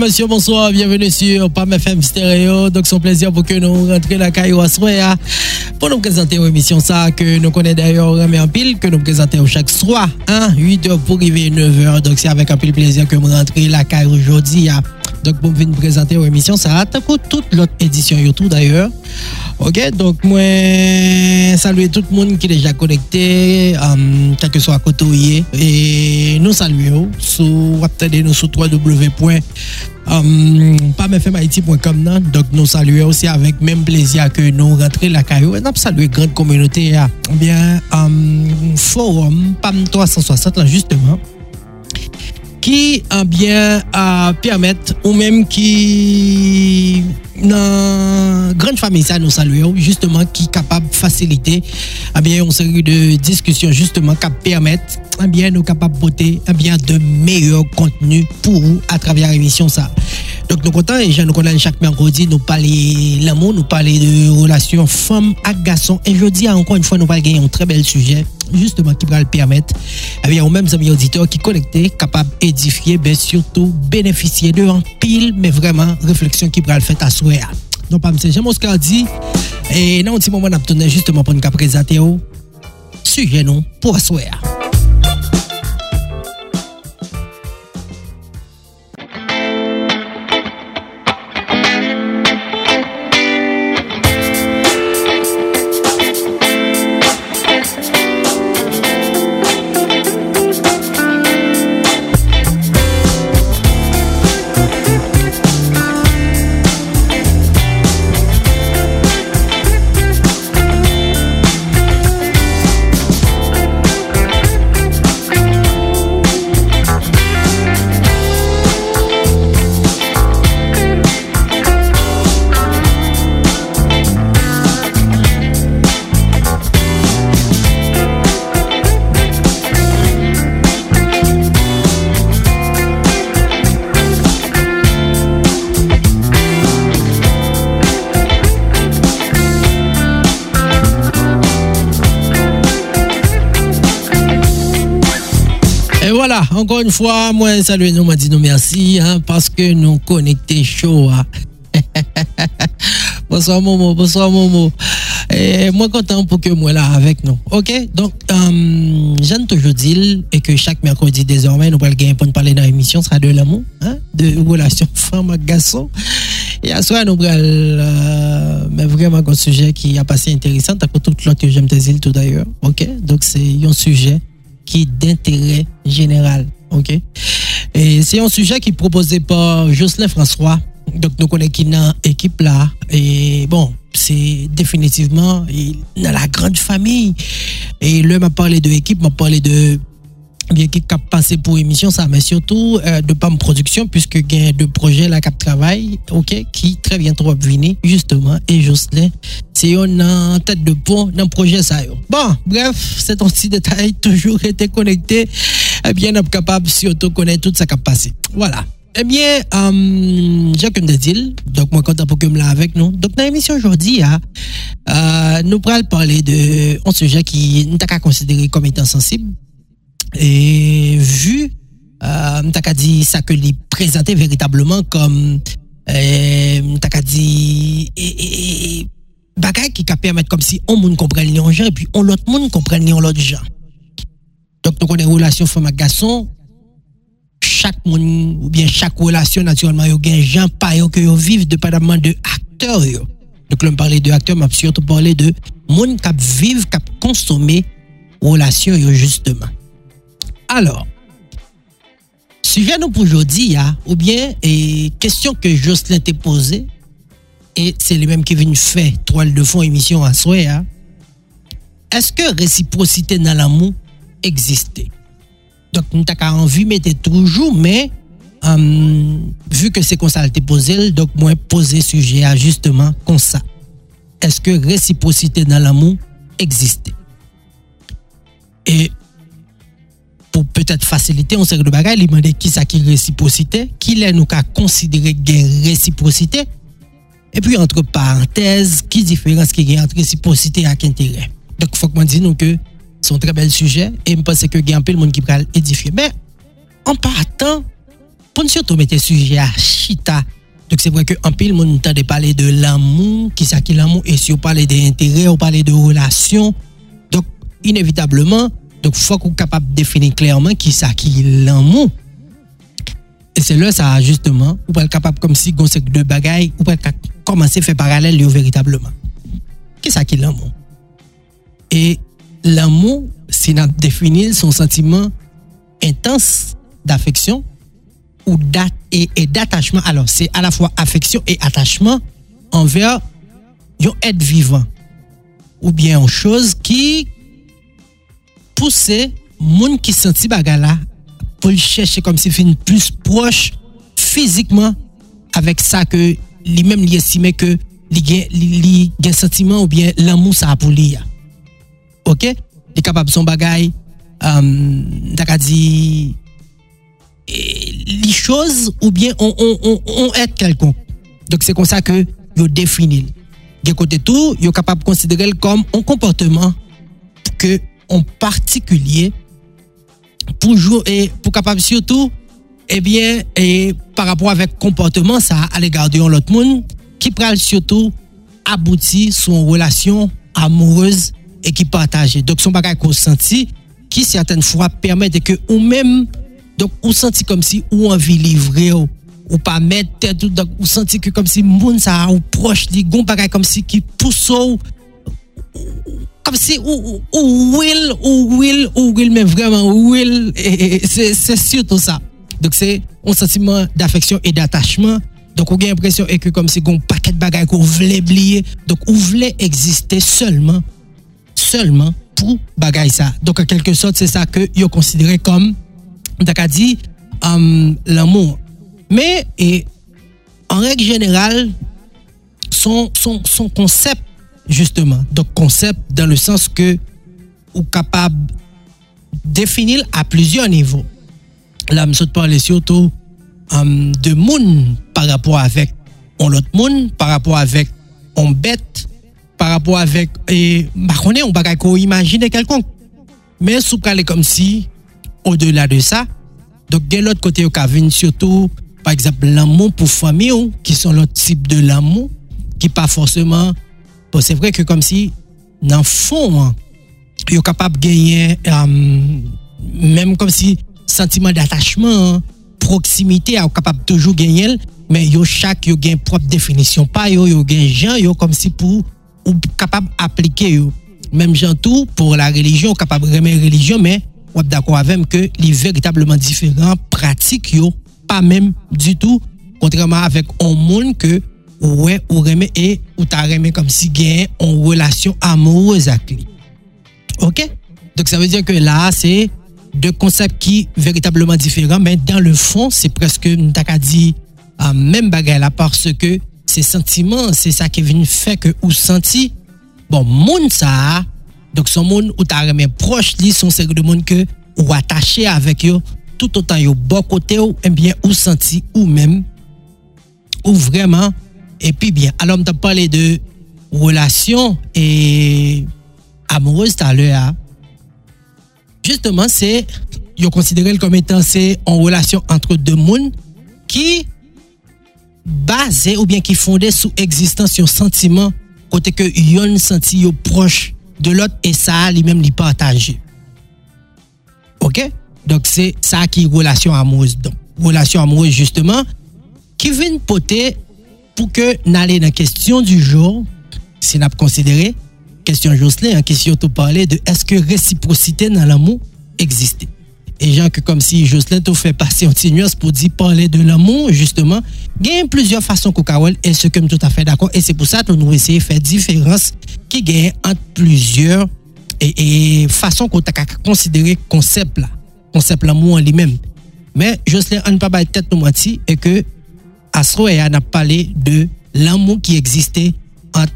messieurs, bonsoir. Bienvenue sur PAM FM Stereo. Donc, un plaisir pour que nous rentrions la caillou à soir pour nous présenter une émission ça que nous connaissons d'ailleurs en pile, que nous présentons chaque soir, hein, 8 h pour arriver 9 h. Donc, c'est avec un pile plaisir que nous rentrons la caillou aujourd'hui. Hein. Donc, pour venir présenter une émission, ça a toute l'autre édition YouTube d'ailleurs. Ok, donc moi, saluer tout le monde qui est déjà connecté, um, quel que soit côté et nous saluons sur nous sur www.pamfmhaiti.com donc nous saluons aussi avec même plaisir que nous rentrons la caillou et nous saluons grande communauté bien um, forum PAM 360 là qui a bien à permettre ou même qui dans grande famille ça nous saluons justement qui capable faciliter eh bien une série de discussions justement qui permettent eh bien nous capables de porter eh bien de meilleurs contenus pour vous à travers l'émission ça donc nous contents et je nous connais chaque mercredi nous parler l'amour nous parler de relations femmes à garçons et je dis encore une fois nous allons gagner un très bel sujet justement qui va le permettre eh bien aux mêmes amis auditeurs qui connectés capables d'édifier mais surtout bénéficier de un pile mais vraiment réflexion qui va le faire à soi donc, pas M. Jean Moscar dit, et dans un petit moment, on justement pour nous présenter sujet nous pour asseoir. encore une fois, moi, salut nous, m'a dit nous merci, hein, parce que nous connectés chaud. Hein. bonsoir Momo, bonsoir Momo. Et moi content pour que moi là avec nous. OK? Donc euh, j'aime toujours dire et que chaque mercredi désormais nous allons pour nous parler dans l'émission sera de l'amour, hein, de relations femme garçon. Et à soi nous allons euh, mais vraiment un sujet qui a passé intéressant à tout l'autre que j'aime te dire tout d'ailleurs. OK? Donc c'est un sujet qui d'intérêt général. OK? Et c'est un sujet qui est proposé par Jocelyn François. Donc, nous connaissons dans l'équipe là. Et bon, c'est définitivement dans la grande famille. Et là, m'a parlé de l'équipe, m'a parlé de qui a passé pour émission ça mais surtout euh, de PAM production puisque il y a deux projets là qui travaillent OK qui très bientôt venir justement et Jocelyn c'est en tête de pont dans projet ça bon bref c'est un petit détail toujours été connecté eh bien on capable surtout connaître tout ça a passé. Voilà. Eh bien, euh, comme dit, donc moi content pour que me là avec nous. Donc dans l'émission aujourd'hui, hein, euh, nous allons parler de un sujet qui nous avons considéré comme étant sensible, et vu, euh, t'as dit ça que lui présenté véritablement comme, euh, t'as dit, et, bagay qui peut permettre comme si on monde comprenne les gens et puis on l'autre monde comprenne l'autre gens. Donc, nous connaissons relation femme garçon. Chaque monde, ou bien chaque relation, naturellement, il y a des gens pas que yo vivent dépendamment de acteurs. Donc, là, on parlait de acteurs, mais surtout parler de monde qui vivent, qui consommer relation, justement. Alors, sujet nous pour aujourd'hui, hein, ou bien, et question que Jocelyn t'a posée, et c'est le même qui vient faire toile de fond émission à soi, hein. est-ce que réciprocité dans l'amour existe Donc, nous avons envie mettre toujours, mais hum, vu que c'est comme ça t'ai posé, donc moi poser sujet à justement comme ça. Est-ce que réciprocité dans l'amour existe Et pour peut-être faciliter on sait de bagaille il demande qui ça réciprocité qui est nous qu'à considérer gain réciprocité et puis entre parenthèses qui différence qui a entre réciprocité et intérêt? Donc faut que moi dise que c'est un très bel sujet et je pense que a un peu de monde qui peut édifier mais en partant pour surtout mettre sujet à chita. Donc c'est vrai que en pile monde de parler de l'amour, qui ça l'amour et si on parle d'intérêt, on parle de relations. Donc inévitablement, donc faut qu'on capable de définir clairement qui ça qui l'amour. Et c'est là ça justement, ou pas capable comme si on deux bagailles, ou pas commencer à faire parallèle véritablement. Qu'est-ce ça qui l'amour? Et l'amour, c'est notre définir son sentiment intense d'affection ou et, d'attachement. Alors, c'est à la fois affection et attachement envers un être vivant ou bien une chose qui pousse monde qui senti bagala pour le chercher comme si une plus proche physiquement avec ça que lui-même lui estimait que a un sentiment ou bien l'amour ça pour lui. OK? Est capable son bagay, euh, dit les choses ou bien on, on, on, quelqu'un. Donc c'est comme ça que vous définit. De côté tout, vous capable considérer comme un comportement que en particulier pour jouer et pour capable surtout eh bien et par rapport avec comportement ça à l'égard de l'autre monde qui parle surtout aboutir son relation amoureuse et qui partage. Donc son bagage consenti qui certaines fois permet que ou même donc, on senti comme si ou envie livrer ou, ou pas mettre tête donc on senti que comme si moun ça ou proche di gon bagay comme si qui pousse ou si ou, will ou will ou will mais vraiment will c'est surtout ça. Donc c'est un sentiment d'affection et d'attachement. Donc on a l'impression que comme si gon paquet de bagages qu'on voulait oublier donc on voulait exister seulement seulement pour bagay ça. Donc en quelque sorte c'est ça que yo considéré comme a dit um, l'amour. Mais en règle générale, son, son, son concept, justement, donc concept dans le sens que ou capable définir à plusieurs niveaux. Là, je parle surtout um, de monde par rapport avec on autre monde, par rapport avec on bête, par rapport avec et bah, on est on pas imaginer quelqu'un. Mais sous comme si au-delà de ça, donc de l'autre côté, il y a surtout, par exemple, l'amour pour famille, qui sont l'autre type de l'amour, qui pas forcément. Bon, c'est vrai que comme si, dans le fond, hein, il est capable de gagner, euh, même comme si, sentiment d'attachement, hein, proximité, est capable toujours gagner, mais yo chaque yo gagne propre définition. Pas yo, yo gens, yo comme si pour, ou capable d'appliquer Même gens tout, pour la religion, capable de remettre religion, mais ou d'accord avec que les véritablement différents pratiques pas même du tout contrairement avec un monde que ouais ou remet et ou remet comme si gagne en relation amoureuse avec lui. OK? Donc ça veut dire que là c'est deux concepts qui véritablement différents mais dans le fond c'est presque t'as dit euh, même bagarre là parce que ces sentiments c'est ça qui vient faire que ou senti bon monde ça donc, son monde ou ta remen proche li, son série de monde que ou attaché avec eux tout autant yo bon côté ou eh bien ou senti ou même ou vraiment et puis bien alors on t'a parlé de relation et amoureuse tout à l'heure hein. justement c'est yo considéré comme étant c'est en relation entre deux mondes qui basé ou bien qui fondé sous existence sur sentiment côté que yon senti yo proche de l'autre et ça lui-même lui partager. OK? Donc c'est ça qui relation amoureuse donc relation amoureuse justement qui vient poter pour que n'aller dans la question du jour si n'a considéré question Jocelyn en question tout parler de est-ce que réciprocité dans l'amour existe? Et gens que comme si Jocelyn te fait passer en nuance pour dire parler de l'amour, justement, a plusieurs façons que et ce que tout à fait d'accord. Et c'est pour ça que nous essayons de faire différence qui gagne entre plusieurs et, façons qu'on a considérer concept là, concept l'amour en lui-même. Mais Jocelyn, on ne pas tête de et que Astro a parlé de l'amour qui existait entre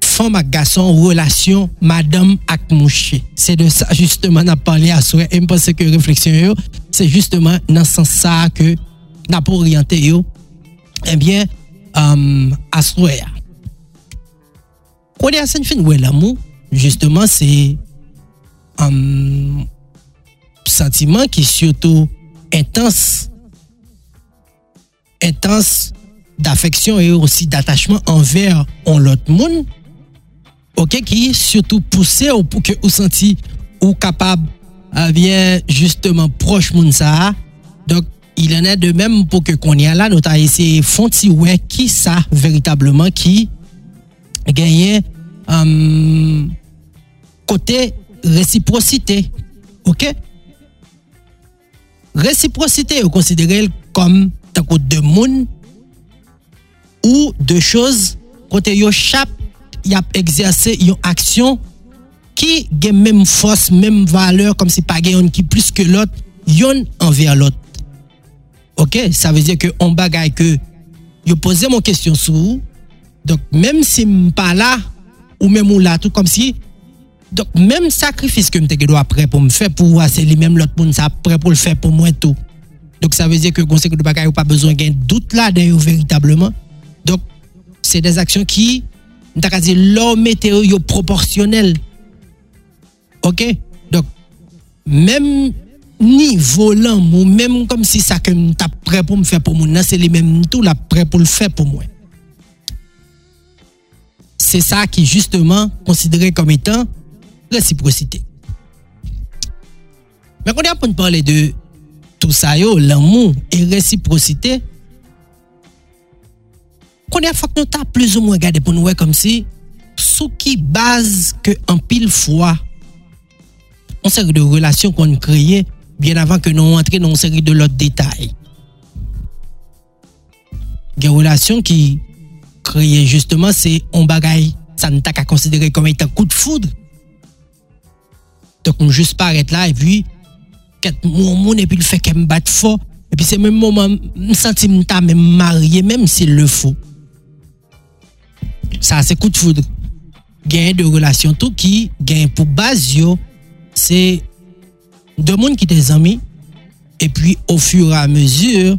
femme ak garçon, relation madame ak mouché. C'est de ça justement n'a parlé à et je pense que réflexion c'est justement dans ce sens ça que n'a pas orienté. Eh bien euh, à soi. Quand il ouais l'amour, justement c'est un euh, sentiment qui est surtout intense d'affection et aussi d'attachement envers l'autre monde. OK, qui surtout poussé pour que vous sentiez ou capable à bien justement proche moun ça. Donc il en est de même pour que qu'on y a là, nous essayé de ouais qui ça véritablement qui gagne um, côté réciprocité. OK? Réciprocité, vous considérez comme deux monde ou deux choses côté yo chaque y a exercé une action qui a même force, même valeur comme si pas qui plus que l'autre, yon envers l'autre. OK, ça veut dire que on bagaille que yo posé mon question sur donc même si je pas là ou même ou là tout comme si donc même sacrifice que je dois prêt pour me faire pour c'est lui même l'autre monde ça prêt pour le faire pour moi tout. Donc ça veut dire que conseil de bagaille pas besoin d'un doute là dedans véritablement. Donc c'est des actions qui l'homme météo proportionnel. OK? Donc même ni volant ou même comme si ça que t'as prêt pour me faire pour moi c'est les mêmes tout là prêt pour le faire pour moi c'est ça qui est justement considéré comme étant réciprocité mais quand on parler de sa yo, l'amou, e resiprosite, konè fòk nou ta plus ou mwen gade pou nou wè kom si, sou ki baz ke an pil fwa, an seri de relasyon kon kreye, bien avan ke nou antre nan an seri de lot detay. Gen relasyon ki kreye justement se on bagay, sa nou ta ka konsidere kom etan kou de foudre. Tok nou jous paret la, e pi, puis, quatre mois, et puis le fait qu'elle me batte fort. Et puis, c'est même moment, je sens que même marié, même s'il le faut. Ça, c'est coup de foudre. Gain de relations, tout qui gagne pour base, c'est deux monde qui étaient amis, et puis au fur et à mesure,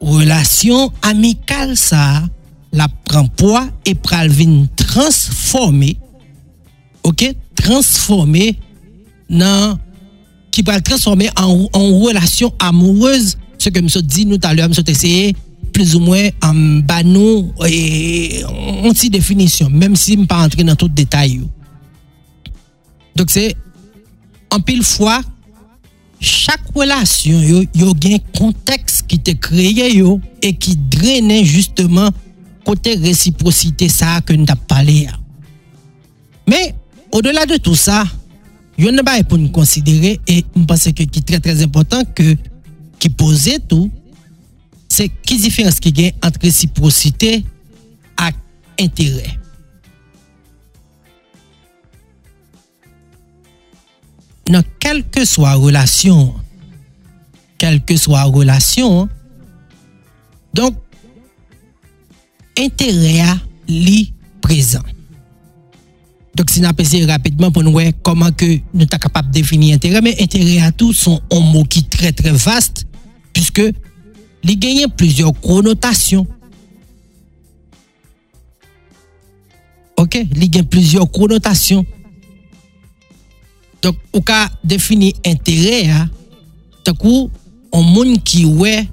relation amicale ça, la prend poids et pral transformer, ok, transformer dans, qui va transformer en, en relation amoureuse, ce que je dit nous tout à l'heure, je essayé plus ou moins en bas et en définition, même si je ne pas entrer dans tout détail. Donc c'est en pile fois, chaque relation, il y a un contexte qui te créé et qui draine justement côté réciprocité ça que nous avons parlé. Mais au-delà de tout ça, yon nan ba e pou nou konsidere e mpase ke ki tre trez important ke ki pose tou se ki diferans ki gen ant resiprosite ak entere. Nan kelke swa relasyon, kelke swa relasyon, donk entere a li prezant. Donc, si nous pesé rapidement pour nous voir comment que nous sommes capables de définir intérêt, mais intérêt à tout sont un mot qui est très très vaste, puisque il gagne plusieurs connotations. Ok, il gagne plusieurs connotations. Donc, au cas définir intérêt, hein, tout coup, on monde qui ouais,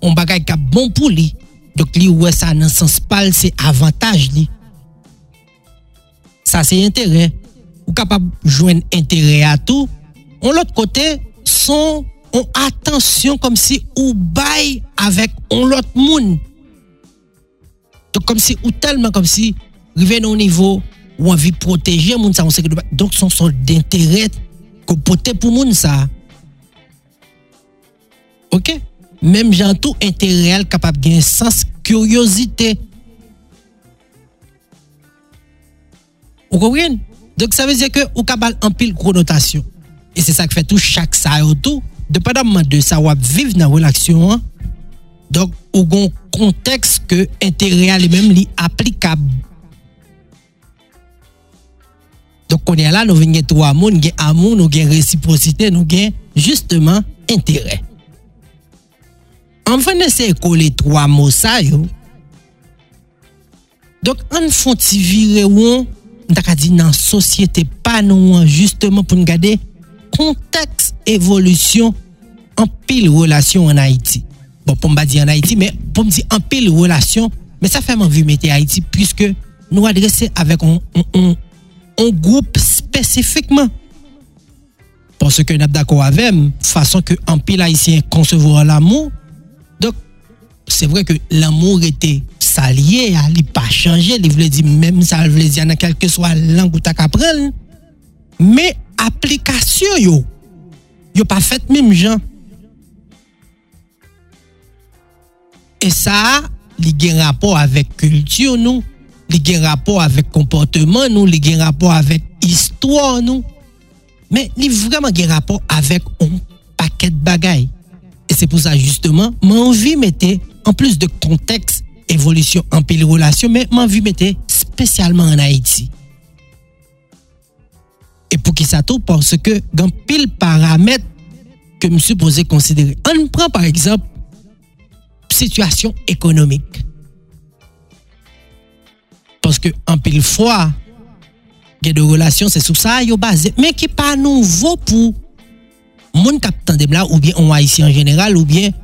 on bagay qui bon pour lui. Donc, lui ouais ça dans sens pal, c'est avantage lui. Ça c'est intérêt. Ou capable joindre intérêt à tout. On l'autre côté, son on attention comme si ou bail avec on l'autre monde. Donc comme si ou tellement comme si rivé au niveau ou envie de protéger moun ça donc son sorte d'intérêt que porter pour moun ça OK? Même gens tout intérêt capable de sens curiosité Ou konwen? Donk sa veze ke ou kabal anpil konotasyon. E se sa k fè tou chak sa yo tou. Dependanman de sa wap viv nan relasyon an. Donk ou gon konteks ke entereal e mem li aplikab. Donk konye la nou ven gen tou amoun, gen amoun, nou gen resiprosite, nou gen justeman entere. An ven ese ekole tou amou sa yo. Donk an fon ti vire ou an on dit dans société, pas nous, justement pour nous garder contexte évolution en pile relation en Haïti. bon, pour me dire en Haïti, mais pour me dire un peu les relations, mais ça fait envie de mettre Haïti puisque nous adresser avec un, groupe spécifiquement. Parce que nous d'accord avec façon que un pile haïtien concevoir l'amour. Donc, c'est vrai que l'amour était salié, il n'a pas changé, il voulait dire même ça, il voulait dire quelle que soit langue ou ta Mais application, yo, yo pas fait même gens. Et ça, il a un rapport avec culture, nous, il a un rapport avec comportement, nous, il a un rapport avec histoire. Mais il a vraiment un rapport avec un paquet de bagailles. Et c'est pour ça, justement, j'ai envie mettre, en plus de contexte, evolisyon anpil relasyon, men man vi mette spesyalman an Haiti. E pou ki sa tou, porske gan pil paramet ke m sou pose konsidere. An pran par eksemp, situasyon ekonomik. Porske an pil fwa, gen de relasyon se sou sa yo baze, men ki pa nouvo pou moun kap tandem la ou bien an Haiti en general ou bien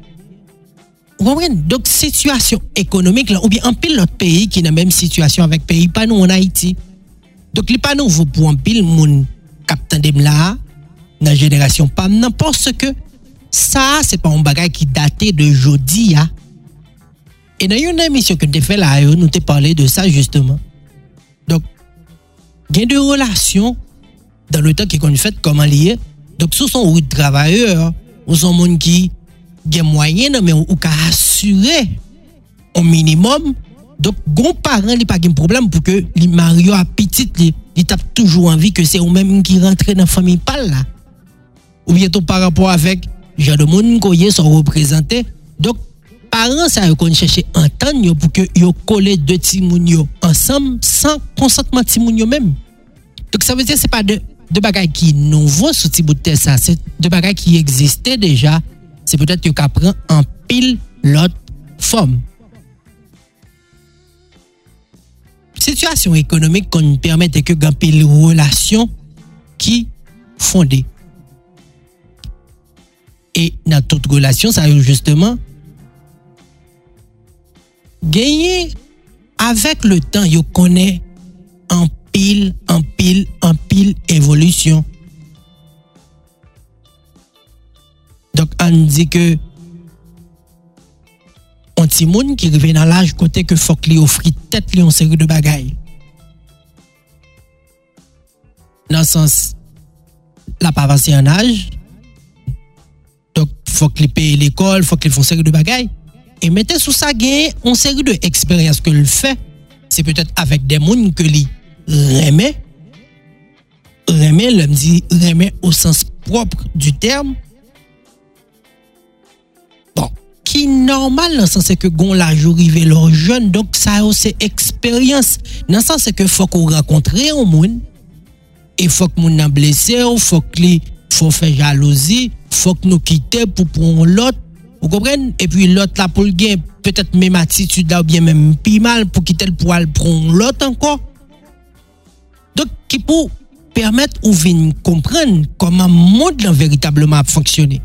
Vous comprenez? Donc, situation économique, là, ou bien un pile l'autre pays qui est dans la même situation avec pays, pas nous en Haïti. Donc, il n'est pas nouveau pour un pile mon capitaine de là, dans la génération pas parce que ça, c'est pas un bagage qui datait de jeudi, hein. Et dans une émission que tu fait là, nous t'ai parlé de ça justement. Donc, il y a des relations dans le temps qui sont faites comment lié. Donc, ce sont des travailleurs, ou gens qui ont moyen, mais ou qui assurer au minimum. Donc, gon parent, il pas de problème pour que les Mario à petit, il tape toujours envie que c'est eux-mêmes qui rentrent dans la famille pas là. Ou bien tout par rapport avec, j'ai de monde qui sont représentés. Donc, parents ça qu'on chercher entendre pour que yo coller deux timounio ensemble sans consentement timounio même donc ça veut dire c'est pas de de bagages qui nouveau sous petit bout de ça c'est de bagages se petet yo ka pran an pil lot fom. Sityasyon ekonomik kon nou permette ke gan pil relasyon ki fonde. E nan tout relasyon sa yo justeman genye avek le tan yo konen an pil, an pil, an pil evolusyon. Dok an di ke an ti moun ki rive nan laj kote ke fok li ofri tet li an seri de bagay. Nan sens la pa avanse an aj, dok fok li peye l'ekol, fok li fon seri de bagay. E mette sou sa gen an seri de eksperyans ke l fè, se petet avèk de moun ke li remè, remè lèm di remè ou sens propre du term, qui normal dans le sens que gon la arrivé leur jeune, donc ça c'est expérience. Dans le sens que faut qu'on rencontre un monde. Et faut que moun blessé, faut que faut faire jalousie, faut que nous quitter pour prendre l'autre vous comprenez? Et puis l'autre là pour le peut-être même attitude là ou bien même plus mal pour quitter le poil prendre l'autre encore. Donc qui pour permettre ou venir comprendre comment le monde véritablement fonctionner.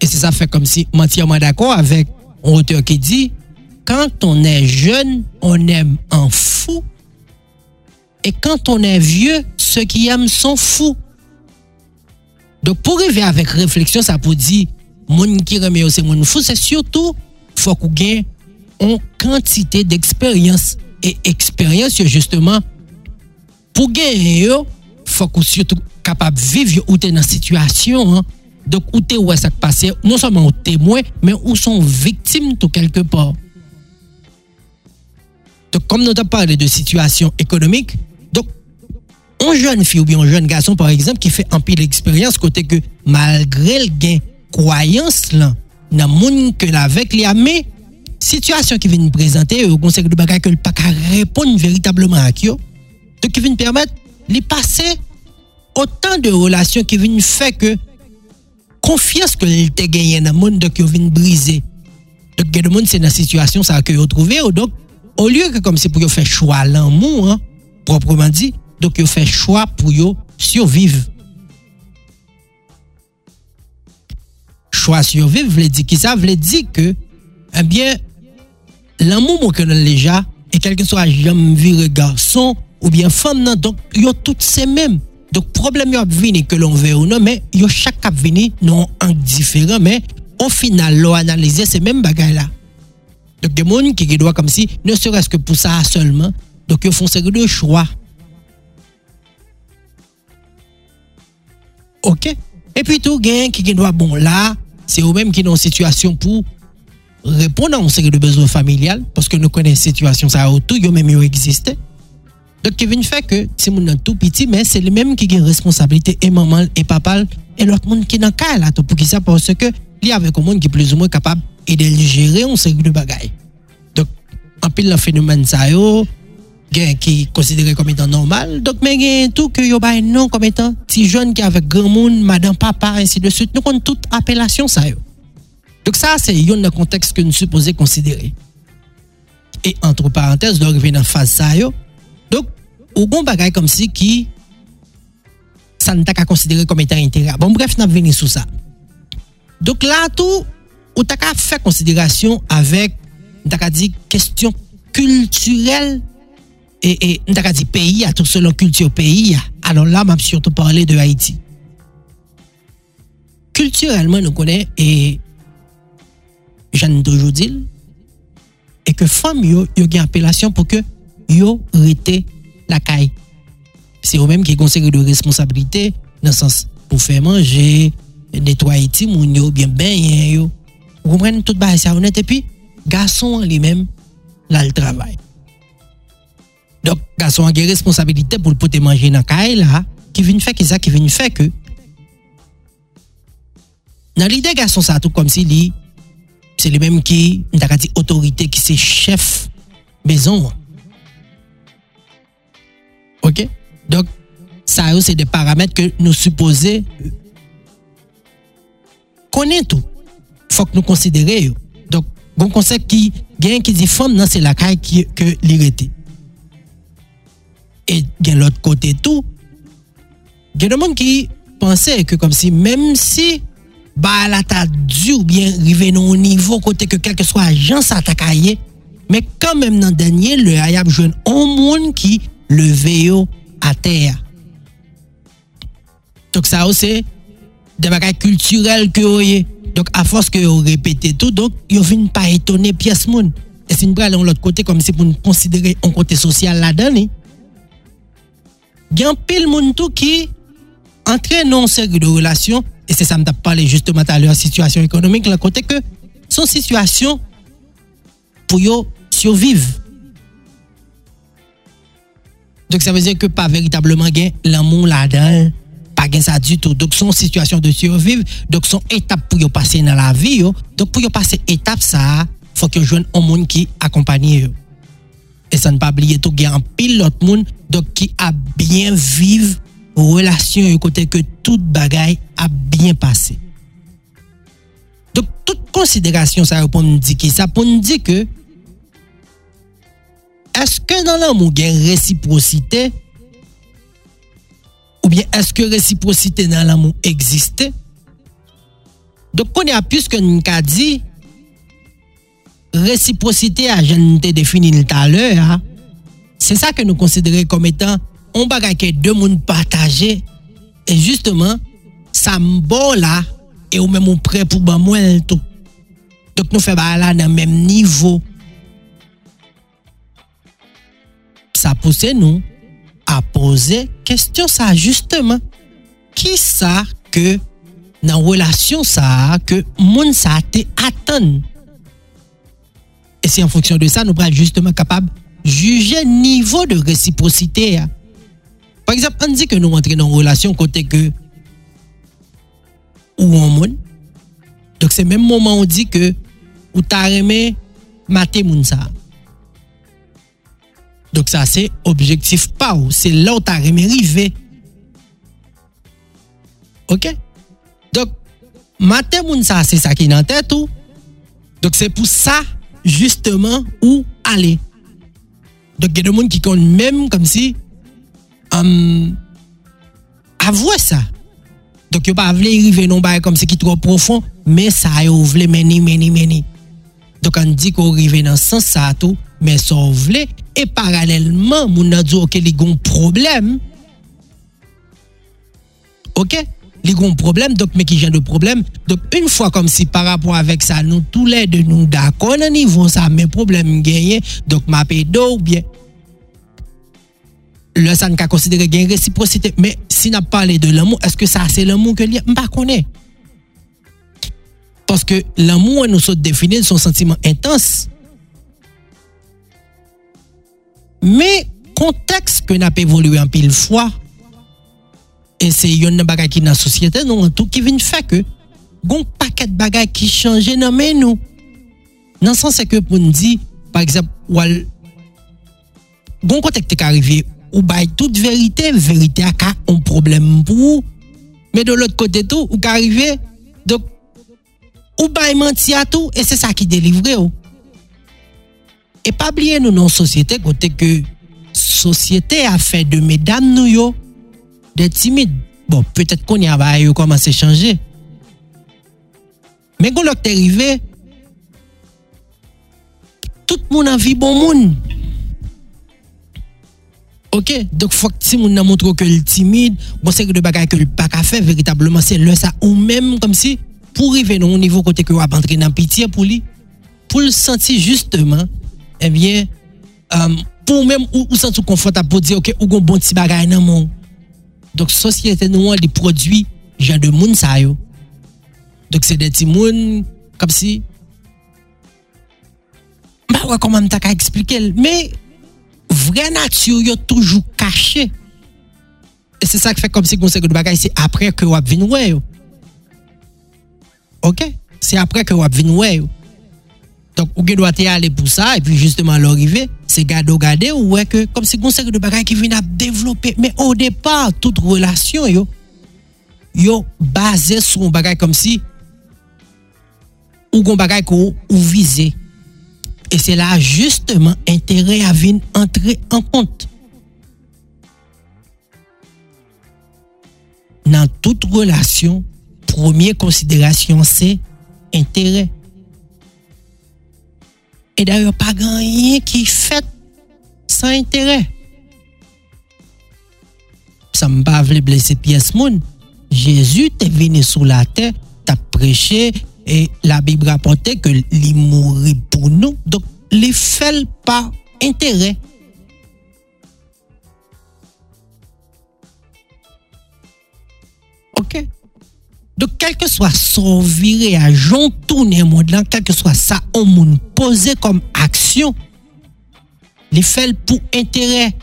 Et c'est ça fait comme si entièrement d'accord avec un auteur qui dit quand on est jeune, on aime un fou. Et quand on est vieux, ceux qui aiment sont fous. Donc pour arriver avec réflexion, ça peut dire moun qui remet aussi moun fou, c'est surtout faut qu'on gagne une quantité d'expérience et expérience justement pour gagner faut qu'on surtout capable de vivre ou dans situation hein. Donc où t'es où ça passe non seulement au témoin mais où sont victimes tout quelque part. Donc comme nous avons parlé de situation économique donc un jeune fille ou bien un jeune garçon par exemple qui fait un peu d'expérience côté que malgré le gain croyance là dans monde que avec les mais situation qui vient présenter au conseil de bagage que le pas répondre véritablement à qui donc qui vient permettre de passer autant de relations qui viennent faire que konfians ke li te genyen nan moun dok yo vin brize. Dok gen moun se nan situasyon sa ke yo trouve yo. Dok, o liyo ke kom se pou yo fe chwa lan moun, an, propreman di, dok yo fe chwa pou yo surviv. Chwa surviv vle di ki sa, vle di ke, ebyen, lan moun moun konon leja, e kelken so a jam vire garson, ou bien fam nan, dok yo tout se menm. Donc, problème yo que l'on veut ou non, mais yo chaque cap venu non différent, mais au final, l'on analyse ces mêmes bagages là. Donc, des gens qui doivent comme si, ne serait-ce que pour ça seulement, donc ils font série de choix. OK? Et puis tout, gain qui doit bon là, c'est eux-mêmes qui sont en situation pour répondre à une série de besoins familiales, parce que nous connaissons la situation, ça a tout, ils même Dok Kevin fè ke, se moun nan tou piti, men se le menm ki gen responsabilite e mamal, e papal, e lot moun ki nan ka la to pou ki sa pwase ke li avek ou moun ki plez ou mwen kapab e de li jere ou se gri bagay. Dok, anpil la fenomen sa yo, gen ki konsidere kom etan normal, dok men gen tou ki yo bay non kom etan ti joun ki avek gran moun, madan papa, ansi de süt, nou kon tout apelasyon sa yo. Dok sa se yon nan konteks ke nou suppose konsidere. E antre parantez, do revi nan faz sa yo, Dok, ou gon bagay kom si ki sa nou tak a konsidere kom etan intera. Bon bref, nan veni sou sa. Dok la tou, ou tak a fe konsiderasyon avek, nou tak a di, kestyon kulturel e, e nou tak a di peyi a, tout selon kultur peyi a. Alon la, mam surtout parle de Haiti. Kulturelman nou konen, e jan nou toujou dil, e ke fam yo, yo gen apelasyon pou ke yo rete lakay. Se yo menm ki konseri de responsabilite nan sens pou fè manje, netwaye ti moun yo, bien benyen yo. Ou kompren tout ba sa honet epi, gason li menm la l travay. Dok, gason an gen responsabilite pou l pote manje nan kae la, ki vin fè ki sa, ki vin fè ke. Nan li de gason sa tout kom si li, se li menm ki, mta ka di otorite ki se chef bezon an. Ok? Donc, ça, c'est des paramètres que nous supposons connaître tout. faut que nous considérions. Donc, bon concept qui gagne qui dit femme, non, c'est la caille qui, que l'irrité. Et de l'autre côté tout, il y a des gens qui pensaient que comme si, même si bah la ta dû ou bien arriver au niveau côté que quel que soit agence attaqué, mais quand même dans le dernier, le a joué un monde qui le à terre. Donc ça aussi, des bagages culturels que vous Donc, à force que vous répétez tout, vous ne pas étonner pièce moun. Et c'est une de l'autre côté, comme si pour nous considérer un côté social là-dedans. Il y a un pile monde qui entraîne dans série de relations, et c'est ça que je parlé justement à leur situation économique, le côté son Dok sa vezir ke pa veritableman gen lan moun la dan, pa gen sa du tout. Dok son situasyon de surviv, dok son etap pou yo pase nan la vi yo. Dok pou yo pase etap sa, fok yo jwen an moun ki akompanye yo. E sa n pa bliye tou gen an pil lot moun, dok ki a bien viv relasyon yo kote ke tout bagay a bien pase. Dok tout konsiderasyon sa yo pou m di ki, sa pou m di ke eske nan lan moun gen resiprosite, ou bien eske resiprosite nan lan moun egziste, dok kon ya pwis ke nou ka di, resiprosite a jen nou te defini nou taler, ha, se sa ke nou konsidere kom etan, on baga ke de moun pataje, e justeman, sa mbo la, e ou men moun pre pou ban mwen l to. Dok nou fe ba la nan menm nivou, Ça pousse nous à poser question ça justement. Qui ça que dans relation ça que monde ça te attend? Et c'est en fonction de ça nous sommes justement capable juger niveau de réciprocité. Hein. Par exemple, on dit que nous entrons dans une relation côté que ou en monde. Donc c'est même moment où on dit que ou t'as aimé moun ça. Dok sa se objektif pa ou. Se la ou ta reme rive. Ok? Dok, maten moun sa se sa ki nan tet ou. Dok se pou sa, justeman, ou ale. Dok gen de moun ki kon mèm kom si um, avwe sa. Dok yo pa avle rive non baye kom se ki tro profon, men sa yo vle meni, meni, meni. Dok an di ko rive nan sens sa tou, men son vle, e paralelman moun nan djo ok li gon problem, ok, li gon problem, dok me ki jen de problem, dok un fwa kom si par rapport avek sa nou, tou le de nou dakon nan nivou sa men problem genye, dok ma pe do ou bien, le san ka konsidere gen resiprosite, men si nap pale de l'amou, eske sa se l'amou ke li, mpa konen, Paske l'amou an nou sot defini son sentimen intense. Me, konteks ke nap evolwe an pil fwa, e se yon nan bagay ki nan sosyete nou an tou ki vin fè ke, gon paket bagay ki chanje nan men nou. Nan san se ke pou ndi, par exemple, wal, gon kontek te ka arrive, ou bay tout verite, verite a ka an problem pou ou, me do lot kote tou, ou ka arrive, dok, ou bay manti a tou, e se sa ki delivre ou. E pa blye nou nan sosyete kote ke sosyete a fe de medan nou yo de timid. Bon, petet kon ya ba yo koman se chanje. Men kon lòk te rive, tout moun anvi bon moun. Ok, dok fòk ti moun nan montrou ke l timid, bon se ke de bagay ke l pak a fe, veritableman se lè sa ou mèm kom si pou rive nou nivou kote ke wap antre nan pitiye pou li, pou l senti justeman eh bien euh, pour même ou, ou sentir confortable pour dire OK ou bon petit bagage dans mon. Donc société nous les produits genre de monde ça yo. Donc c'est des petits comme si bah ouais comment t'as expliquer mais vraie nature est toujours cachée. Et c'est ça qui fait comme si on sait que le bagage, c'est après que vous venez Ok? C'est après que vous venez Donc, vous devez aller pour ça, et puis justement, l'arrivée, c'est garder, garder, ou ouais, que comme si on sait que le bagage qui vient à développer. Mais au départ, toute relation, yo, yo basé sur un bagage comme si, ou un bagage que vous visez. Et c'est là justement intérêt à venir entrer en compte. Dans toute relation, première considération, c'est intérêt. Et d'ailleurs, pas rien qui fait sans intérêt. Ça ne pas blesser pièce moun. Jésus est venu sur la terre, t'a prêché, et la Bible rapportait que il mourit pour nous. Donc, les fait par intérêt. OK? Donc, quel que soit son viré à Jean tourner monde là, quel que soit ça, on monde posé comme action, les fait pour intérêt.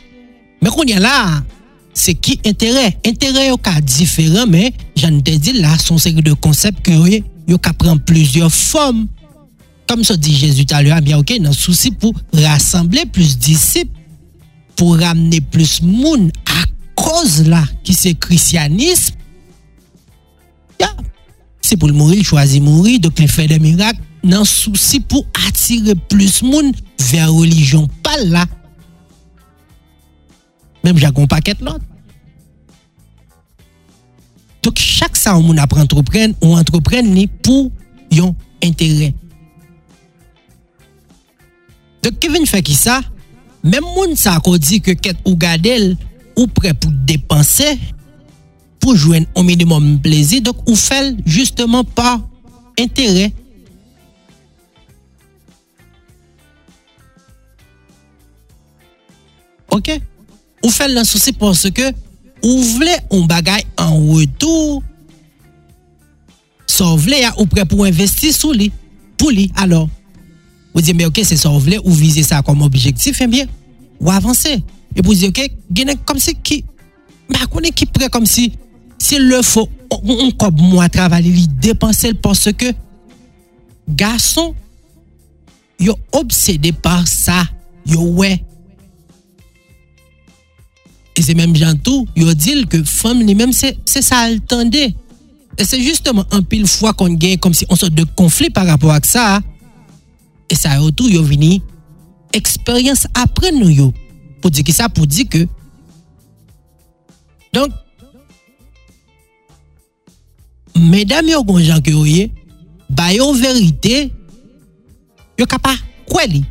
Mais qu'on y a là, c'est qui intérêt? Intérêt au cas différent, mais j'en ai dit là, son série de concepts que yo ka prendre plusieurs formes. Comme ça dit Jésus tout à l'heure, bien ok, dans souci pour rassembler plus disciples, pour ramener plus monde à cause là, qui c'est christianisme. ya. Se pou l mouri, l chwazi mouri, dok li fè de mirak nan souci pou atire plus moun ver religion pal la. Mem jakon paket lot. Dok chak sa ou moun apre entrepren, ou entrepren ni pou yon entere. Dok Kevin fè ki sa, mem moun sa akodi ke ket ou gade l, ou pre pou depanse, pour jouer un minimum plaisir. Donc, ou fait justement par intérêt. OK? Ou fait le souci parce que ou voulez un bagage en retour, ça voulez ou prêt pour investir sur lui, pour lui. Alors, vous dites, mais ok, c'est ça, vous ou visez ça comme objectif, eh bien, ou avancer. Et vous dites, ok, comme si qui, mais bah, qui prêt comme si, S'il le fò, on kob mwa travale li depanse l pòsè ke gason yo obsède par sa yo wè. E se mèm jantou, yo dil ke fòm li mèm se, se sa al tende. E se justman an pil fwa kon gen kom si on sot de konflik par rapport ak sa. E sa yo tou yo vini eksperyans apren nou yo. Po di ki sa, po di ke. Donk, mesdames yo gon jan ke yo ye, ba yo verite, yo kapa kwe li.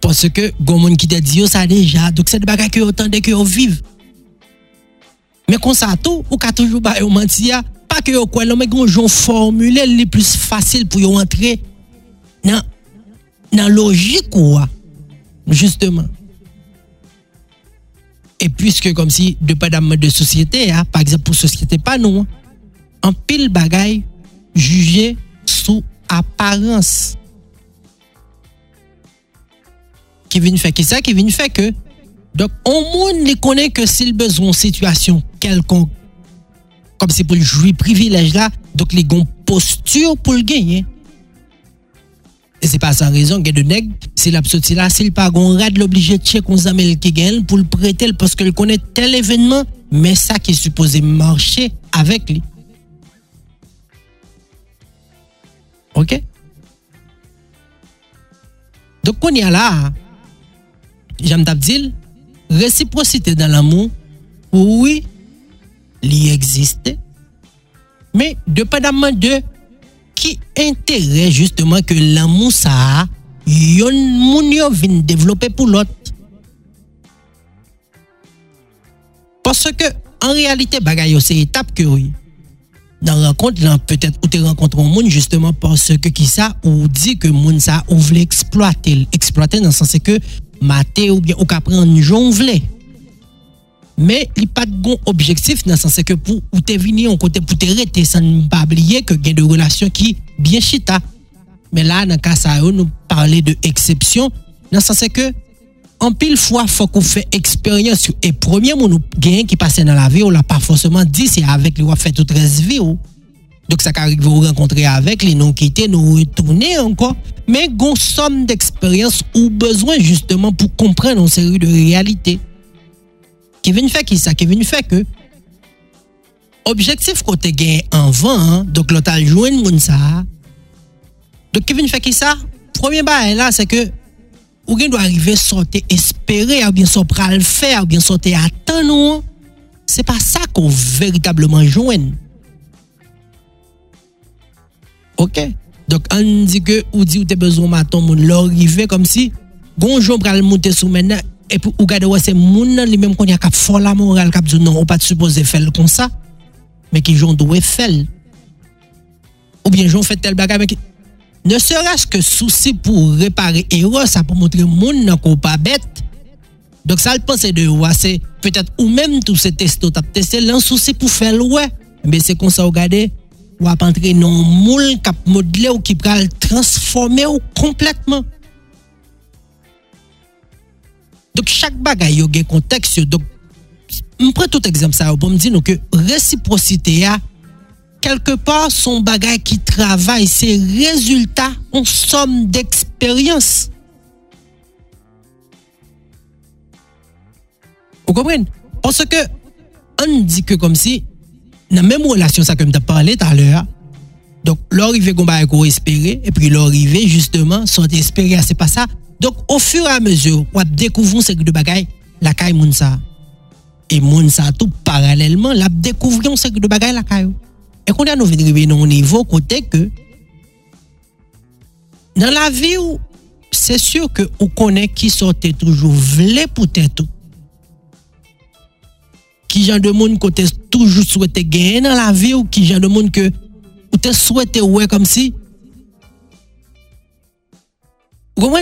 Parce que gon moun ki te di yo sa deja, dok se de bagay ke yo tende ke yo vive. Mais kon sa tou, ou ka toujou ba yo manti ya, pa ke yo kwe lo, mais gon jon formule li plus facile pou yo entre nan, nan logik ou wa. Justement. Et puisque comme si, de pas de société, hein, par exemple pour société pas nous, en pile bagaille jugé sous apparence. Qui vient faire qui ça Qui vient faire que donc on monde ne connaît que s'il besoin situation quelconque comme c'est pour le jouir privilège là donc les gon posture pour le gagner E se pa san rezon gen de neg, se la psoti la, se l pa gon rad l'oblije tche kon zamel ki gen pou l pretel paske l konen tel evenman, men sa ki suppose marche avek li. Ok? Dok kon ya la, jam tap dil, resiprosite dan l'amou, ouwi, li eksiste, men depa daman de qui intérêt justement que l'amour ça a, yon moun yo vin développer pour l'autre? Parce que en réalité, bagay c'est étape que oui. Dans la rencontre, peut-être où tu rencontres un monde justement parce que qui ça, ou dit que moun ça, ou exploiter. Exploiter dans le sens que mater ou bien ou qu'à prendre jonvler. Men, li pat gon objektif nan san se ke pou ou te vini an kote pou te rete san pa bliye ke gen de relasyon ki bien chita. Men la nan kasa yo nou parle de eksepsyon nan san se ke an pil fwa fok ou fe eksperyans yo. E premye moun nou gen ki pase nan la vi ou la pa fonseman di se avek li wap fe tout res vi ou. Dok sa karik vou renkontre avek li nou kite nou retourne anko. Men gon som d'eksperyans ou bezwen justeman pou kompren an seri de realite. Ki vin fè ki sa, ki vin fè ke objektif kote gen anvan, dok lo tal jwen moun sa. Dok ki vin fè ki sa, premier ba e la se ke ou gen do arrive sote espere, ou bien so pral fè, ou bien sote atan nou. Se pa sa kon veritableman jwen. Ok? Dok an di ke ou di ou te bezon maton moun lor rive kom si gonjon pral moun te sou menen et ou gade c'est moun li même qu'on y a cap la morale cap dit non on pas supposé faire comme ça. Mais qui j'on doit faire. Ou bien j'on fait tel bagage mais qui... ne serait-ce que souci pour réparer erreur ça pour montrer moun nan qu'on pas bête. Donc ça le penser de c'est peut-être ou même tout ces tests t'as testé l'un souci pour faire ouais. Mais c'est comme ça regarder ou à entrer dans moule qui modelé ou qui va transformer ou complètement. Dok chak bagay yo gen konteks yo. Dok mpre tout ekzamp sa yo bon, pou mdi nou ke resiprosite ya kelke pa son bagay ki travay se rezultat an som d'eksperyans. Ou kompren? Ponsè ke an di ke kom si nan menm relasyon sa kem ta pale taler a Donk lor rive gomba e kou espere, e pi lor rive, justeman, son espere a se pa sa, Donc au fur et à mesure, on découvre ce de bagaille, la caille ça. Et ça tout parallèlement, la découvrir ce de bagaille la caille. Et qu'on a nous à un niveau côté que dans la vie c'est sûr que on connaît qui sortait toujours vle pour tout qui genre de monde toujours souhaité gagner dans la vie ou qui genre de monde que tu souhaité ouais comme si Comment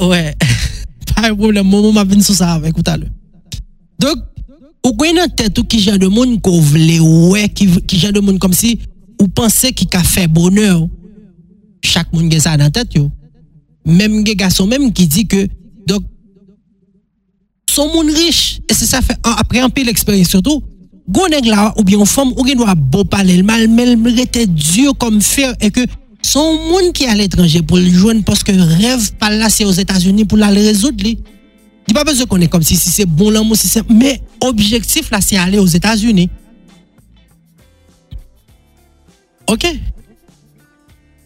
Ouais, pas de problème, mon m'a venu sur ça avec tout à l'heure. Donc, ou connaît dans tête ou qui genre de monde qu'on voulait ouais qui qui genre de monde comme si ou pensez qu'il a fait bonheur. Chaque monde a ça dans tête yo. Même garçon même qui dit que donc son monde riche. Et c'est ça fait, après un peu l'expérience surtout, goneg là, ou bien femme, ou bien doit beau parler le mal, mais était dur comme fer et que son monde qui est à l'étranger pour le joindre parce que rêve là, c'est aux États-Unis pour la résoudre. Il n'y a pas besoin qu'on est comme si, si c'est bon l'amour, si c'est. Mais objectif là, c'est aller aux États-Unis. OK?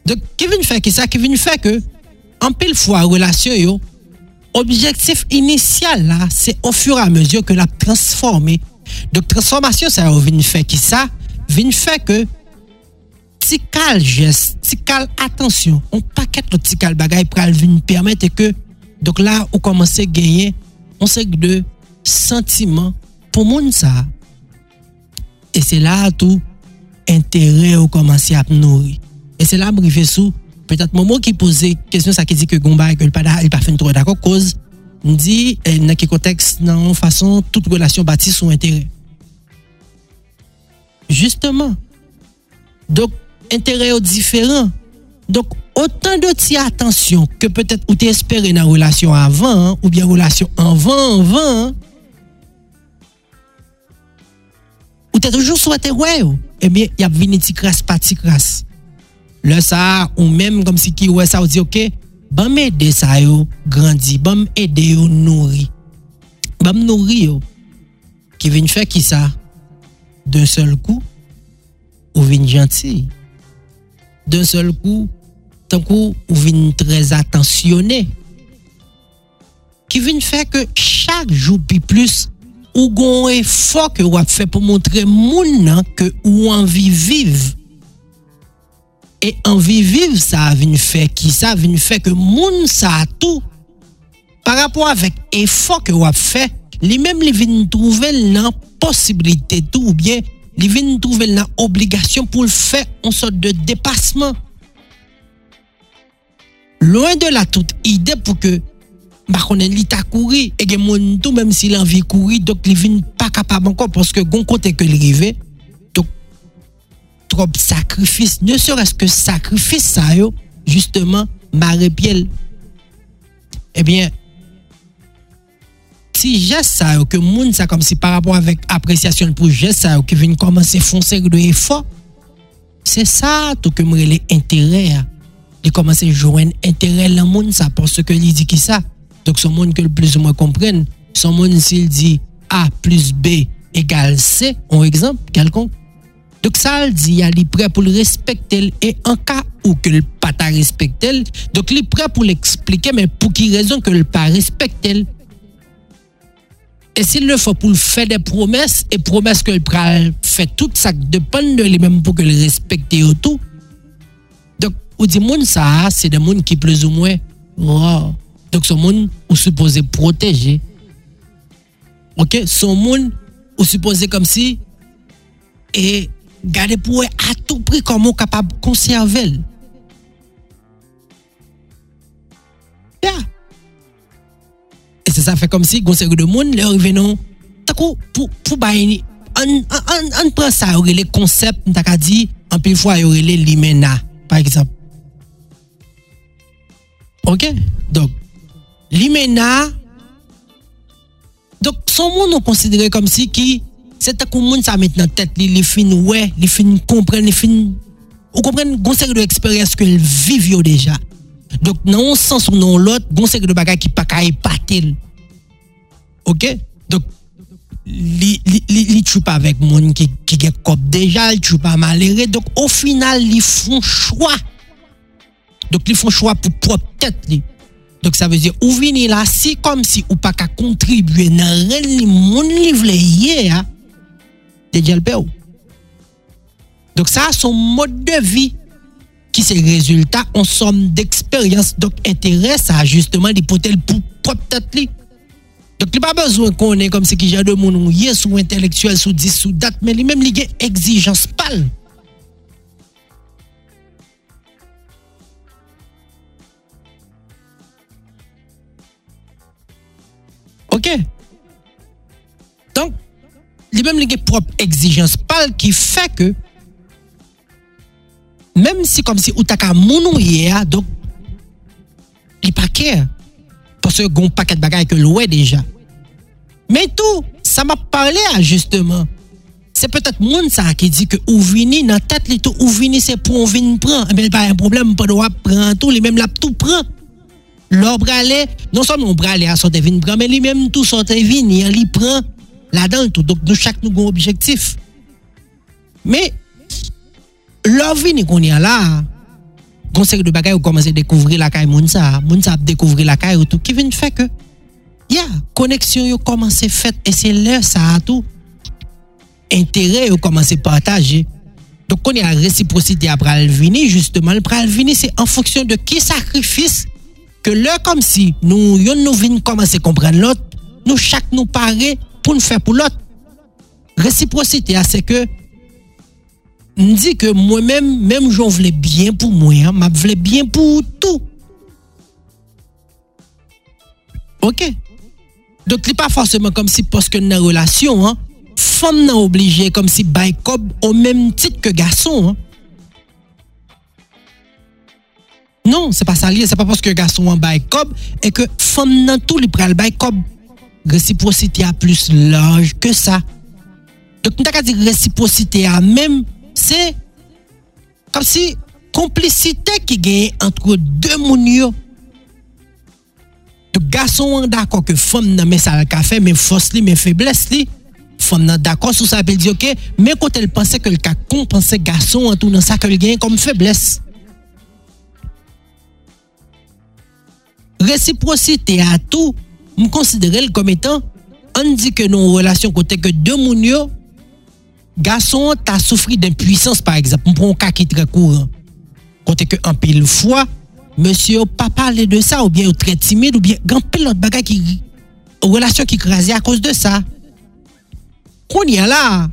Donc, qui vient faire ça? Qui vient faire que, en pile fois, relation, yo, objectif initial là, c'est au fur et à mesure que la transformer. Donc, transformation, ça vient faire qui ça? Vient faire que kal geste, ti kal attention, on paquet le ti kal bagay pour venir permettre que donc là on commence à gagner on sait de sentiments pour monde ça. Et c'est là tout intérêt au commencer à nourrir. Et c'est là briefé sous peut-être moment qui posait question ça qui dit que Gomba que le pas il pas fait trop d'accord cause dit dans quel contexte dans façon toute relation bâtie sur intérêt. Justement. Donc intérêts différents. Donc, autant de ti attention que peut-être ou espéré dans la relation avant, ou bien relation avant, avant, ou t'as toujours souhaité, ouais, eh bien, y a venu ti crasse, pas ti. Là, ça, ou même comme si qui, ouais, ça, ou dit, ok, bon m'aider ça, yo, grandi, bon m'aider yo, nourri. Bon nourri, yo, qui vient faire qui ça? D'un seul coup, ou vient gentil? d'un seul kou, tan kou ou vin trez atansyonè. Ki vin fè ke chak jou pi plus, ou gon e fò ke wap fè pou montre moun nan ke ou anvi viv. E anvi viv sa vin fè ki sa vin fè ke moun sa tou. Par rapport avèk e fò ke wap fè, li mèm li vin trouvel nan posibilite tou ou bien une obligation pour le faire en sorte de dépassement. Loin de la toute idée pour que bah on t'a couru et que mon tout même s'il a envie de courir donc il vient pas capable encore parce que gon côté que il donc trop sacrifice ne serait-ce que sacrifice ça yo justement maré piel eh bien si geste ça que monde ça comme si par rapport avec appréciation pour geste ça qui vient commencer foncer de effort. C'est ça tout que moi les intérêts de commencer joindre intérêt le monde ça parce que il dit qui ça. Donc son monde que le plus ou moins comprenne son monde s'il dit A plus B égale C un exemple quelconque. Donc ça il dit il est prêt pour le respecter et en cas où que le pas respecter donc il est prêt pour l'expliquer mais pour qui raison que le pas respecter et s'il le faut pour faire des promesses, et promesses que le fait tout ça dépend de lui-même pour que le respecte tout. Donc, on dit monde ça, c'est des gens qui plus ou moins wow. Donc, ce monde ou supposé protéger. OK, son monde ou supposé comme si et garder pour à tout prix comment capable de conserver. Yeah E se sa fe kom si gonseri de moun le orvenon tako pou, pou bayeni an, an, an, an pren sa yorele konsept n tak a di an pil fwa yorele li mena par eksemp. Ok? Dok, li mena dok son moun nou konsidere kom si ki se takou moun sa met nan tet li li fin wè, li fin kompren, li fin ou kompren gonseri de eksperyans ke l viv yo deja. Dok nan yon sens ou nan lot, gonsek de bagay ki pa ka epatel. Ok? Dok, li, li, li, li choupa vek moun ki, ki ge kop deja, li choupa malere. Dok, ou final, li fon chwa. Dok, li fon chwa pou prop tet li. Dok, sa vezi, ou vini la, si kom si ou pa ka kontribuye nan ren li moun li vle ye, ha, de djelbe ou. Dok, sa son mod de vi. ki se rezultat an som d'eksperyans. Dok, entere sa justeman li potel pou pot tat li. Dok, li pa bezwen konen kom se ki jade moun ou ye sou intelektuel, sou dis, sou dat, men li men li gen exijans pal. Ok? Donk, li men li gen prop exijans pal ki fe ke même si comme si ou t'as mounou hier, donc, il care. Parce que gon paquet de bagages que l'oué déjà. Mais tout, ça m'a parlé justement. C'est peut-être monde ça qui dit que ou vini dans tête li tout ou vini c'est pour on vini prendre. Mais pas un problème pas droit prendre tout, les même la tout prend. L'or bralé, non seulement on bralé à sortir vini prendre, mais lui même tout sortir vini, il prend là-dedans tout. Donc nous chaque nous un objectif. Mais L'envie qu'on y a là, conseil de bagaille, ou commence à découvrir la caille Mounsa, Mounsa a découvrir la caille, tout, qui vient faire que, ya, connexion yo commence à faire, et c'est là, ça a tout, intérêt au commencer à partager. Donc, on est à réciprocité après venir, justement, le venir, c'est en fonction de qui sacrifice que là, comme si nous, nous venons commencer à comprendre l'autre, nous, chaque nous paraît pour nous faire pour l'autre. Réciprocité, c'est que, on dit que moi-même, même j'en voulais bien pour moi, hein, voulais bien pour tout. Ok? Donc, ce n'est pas forcément comme si, parce que une relation, hein, femme n'a obligé comme si bail au même titre que garçon. Hein. Non, c'est pas ça lié, c'est pas parce que garçon en bail et que femme n'a tout les pral bail Réciprocité a plus large que ça. Donc, on a dire réciprocité à même, se kom si komplicite ki genye antre de moun yo. Tou gason an dako ke fom nan men sal ka fe, men fos li, men febles li, fom nan dako sou sa apel di ok, men kote l pense ke l ka kompense gason an tou nan sa ke l genye kom febles. Resiprosite a tou, m konsidere l kom etan, an di ke nou relasyon kote ke de moun yo, gason ta soufri den pwisans par ekzap, mpron ka ki tre kouran. Kote ke an pil fwa, monsye ou pa pale de sa, ou bien ou tre timid, ou bien gan pil lot bagay ki, ou relasyon ki krasi a kous de sa. Kon yon la,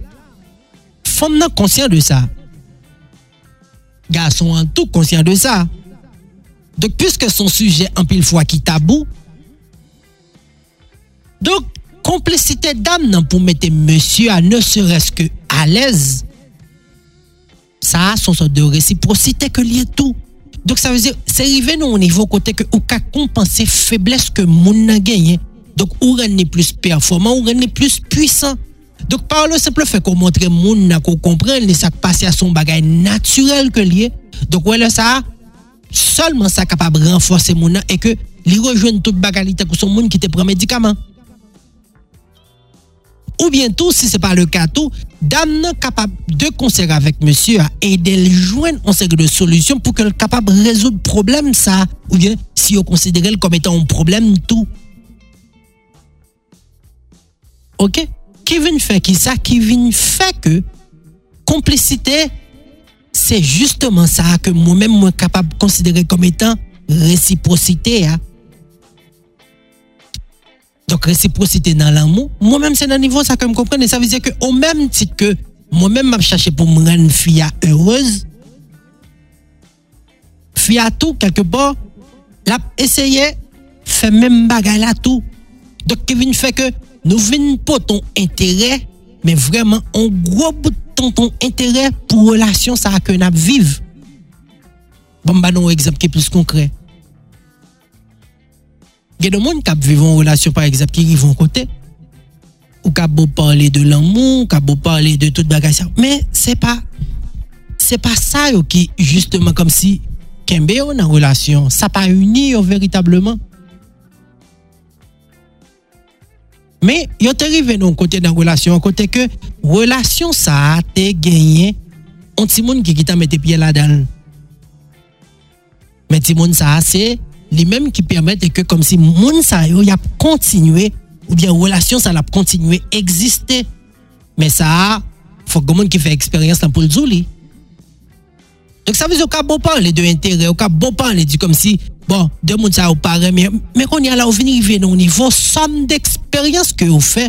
fom nan konsyen de sa. Gason an tou konsyen de sa. Dok, pwiske son suje an pil fwa ki tabou, dok, komplesite dam nan pou mette monsye a ne seres ke à l'aise, ça a son sorte de réciprocité que lié tout. Donc, ça veut dire, c'est arrivé au niveau côté que, ou qu'à compenser faiblesse que moun n'a gagné. Donc, ou est plus performant, ou est plus puissant. Donc, par le simple fait qu'on montre moun qu'on comprenne les ça passe à son bagage naturel que lié. Donc, ouais, ça, seulement ça capable de renforcer moun et que li rejoignent toute bagalité que son moun qui te prend médicament. Ou bien tout, si ce n'est pas le cas tout, dame capable de conserver avec monsieur et de joindre en série de solutions pour qu'elle capable de résoudre le problème ça. Ou bien si on considère comme étant un problème tout. OK? qui vient faire qui ça? Vient faire que complicité c'est justement ça que moi-même suis capable de considérer comme étant réciprocité hein. Donc réciprocité dans l'amour. Moi-même c'est dans le niveau ça que je comprends. Ça veut dire que au même titre que moi-même je cherché pour me rendre fille heureuse. Fille à tout quelque part. L'a essayé fait même bagarre là tout. Donc vient faire que nous venons pas ton intérêt, mais vraiment un gros bout de ton, intérêt pour relation ça que nous vivons. Bon, bah, un exemple qui est plus concret. gen de moun kap vivon relasyon par exemple ki rivon kote, ou kap bo parle de l'amou, ou kap bo parle de tout bagay sa, men se pa, se pa sa yo ki justeman kom si kenbe yo nan relasyon, sa pa uni yo veritableman. Men, yo te rive nou kote nan relasyon, kote ke relasyon sa te genyen an ti moun ki kita mette pye la dan. Men ti moun sa se li menm ki permette ke kom si moun sa yo yap kontinue ou bien relasyon sa lap kontinue egziste. Men sa, fok gomoun ki fe eksperyans lan pou l'dzou li. Dok sa vez yo ka bo pan le de intere, yo ka bo pan le di kom si, bon, de moun sa yo pare, men, men kon ya la ou vini rive nou nivou, som d'eksperyans ke yo fe,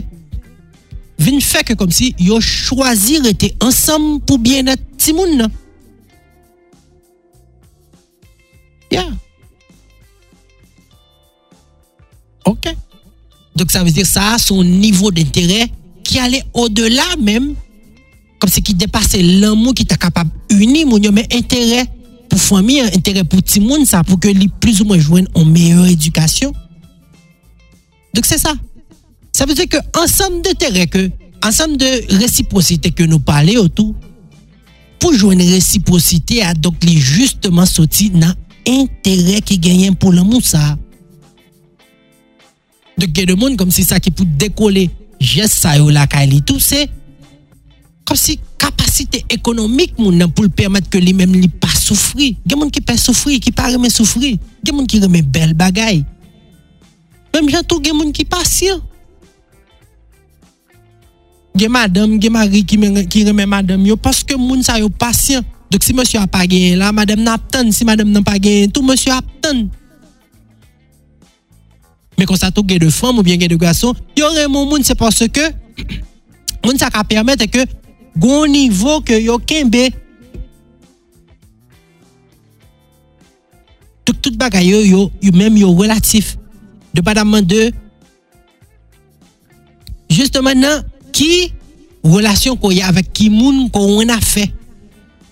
vin fe ke kom si yo chwazi rete ansam pou bien et timoun nan. Ya. Yeah. Ok. Donc ça veut dire ça a son niveau d'intérêt qui allait au-delà même, comme ce qui dépassait l'amour qui était capable d'unir mon mais intérêt pour famille, intérêt pour tout le monde, ça, pour que les plus ou moins joignent une meilleure éducation. Donc c'est ça. Ça veut dire que ensemble d'intérêt que, ensemble de réciprocité que nous parlons autour, pour joindre réciprocité, a donc les justement sorti dans intérêt qui gagne pour l'amour ça. Y a des monde comme si ça qui peut décoller, geste ça ou la tout c'est comme si capacité économique moun pour permettre que lui même lui pas souffrir. Il y a des gens qui pas souffrir, qui pas remet souffrir. Il y a des gens qui remet belle bagaille. Même j'entends il y a des gens qui patient. gen madame, gen mari qui qui remet madame yo que moun sa yo patient. Donc si monsieur a pas gagné là, madame n'a pas si madame n'a pas gagné, tout monsieur a Mais men konstato gen de fam ou bien gen de gason, yo remon moun se parce ke, moun sa ka permette ke goun nivou ke yo kenbe tout, tout bagay yo yo, yo menm yo relatif. De padaman de justeman non, nan ki relasyon ko ya avek ki moun ko wena fe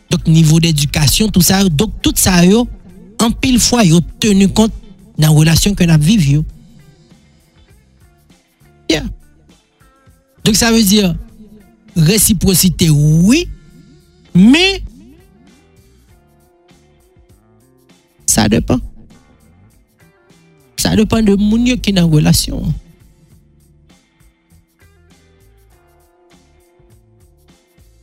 dok nivou d'edukasyon tout sa yo, dok tout sa yo an pil fwa yo tenu kont nan relasyon ke nap viv yo. Donc ça veut dire réciprocité oui, mais ça dépend. Ça dépend de moun qui est la relation.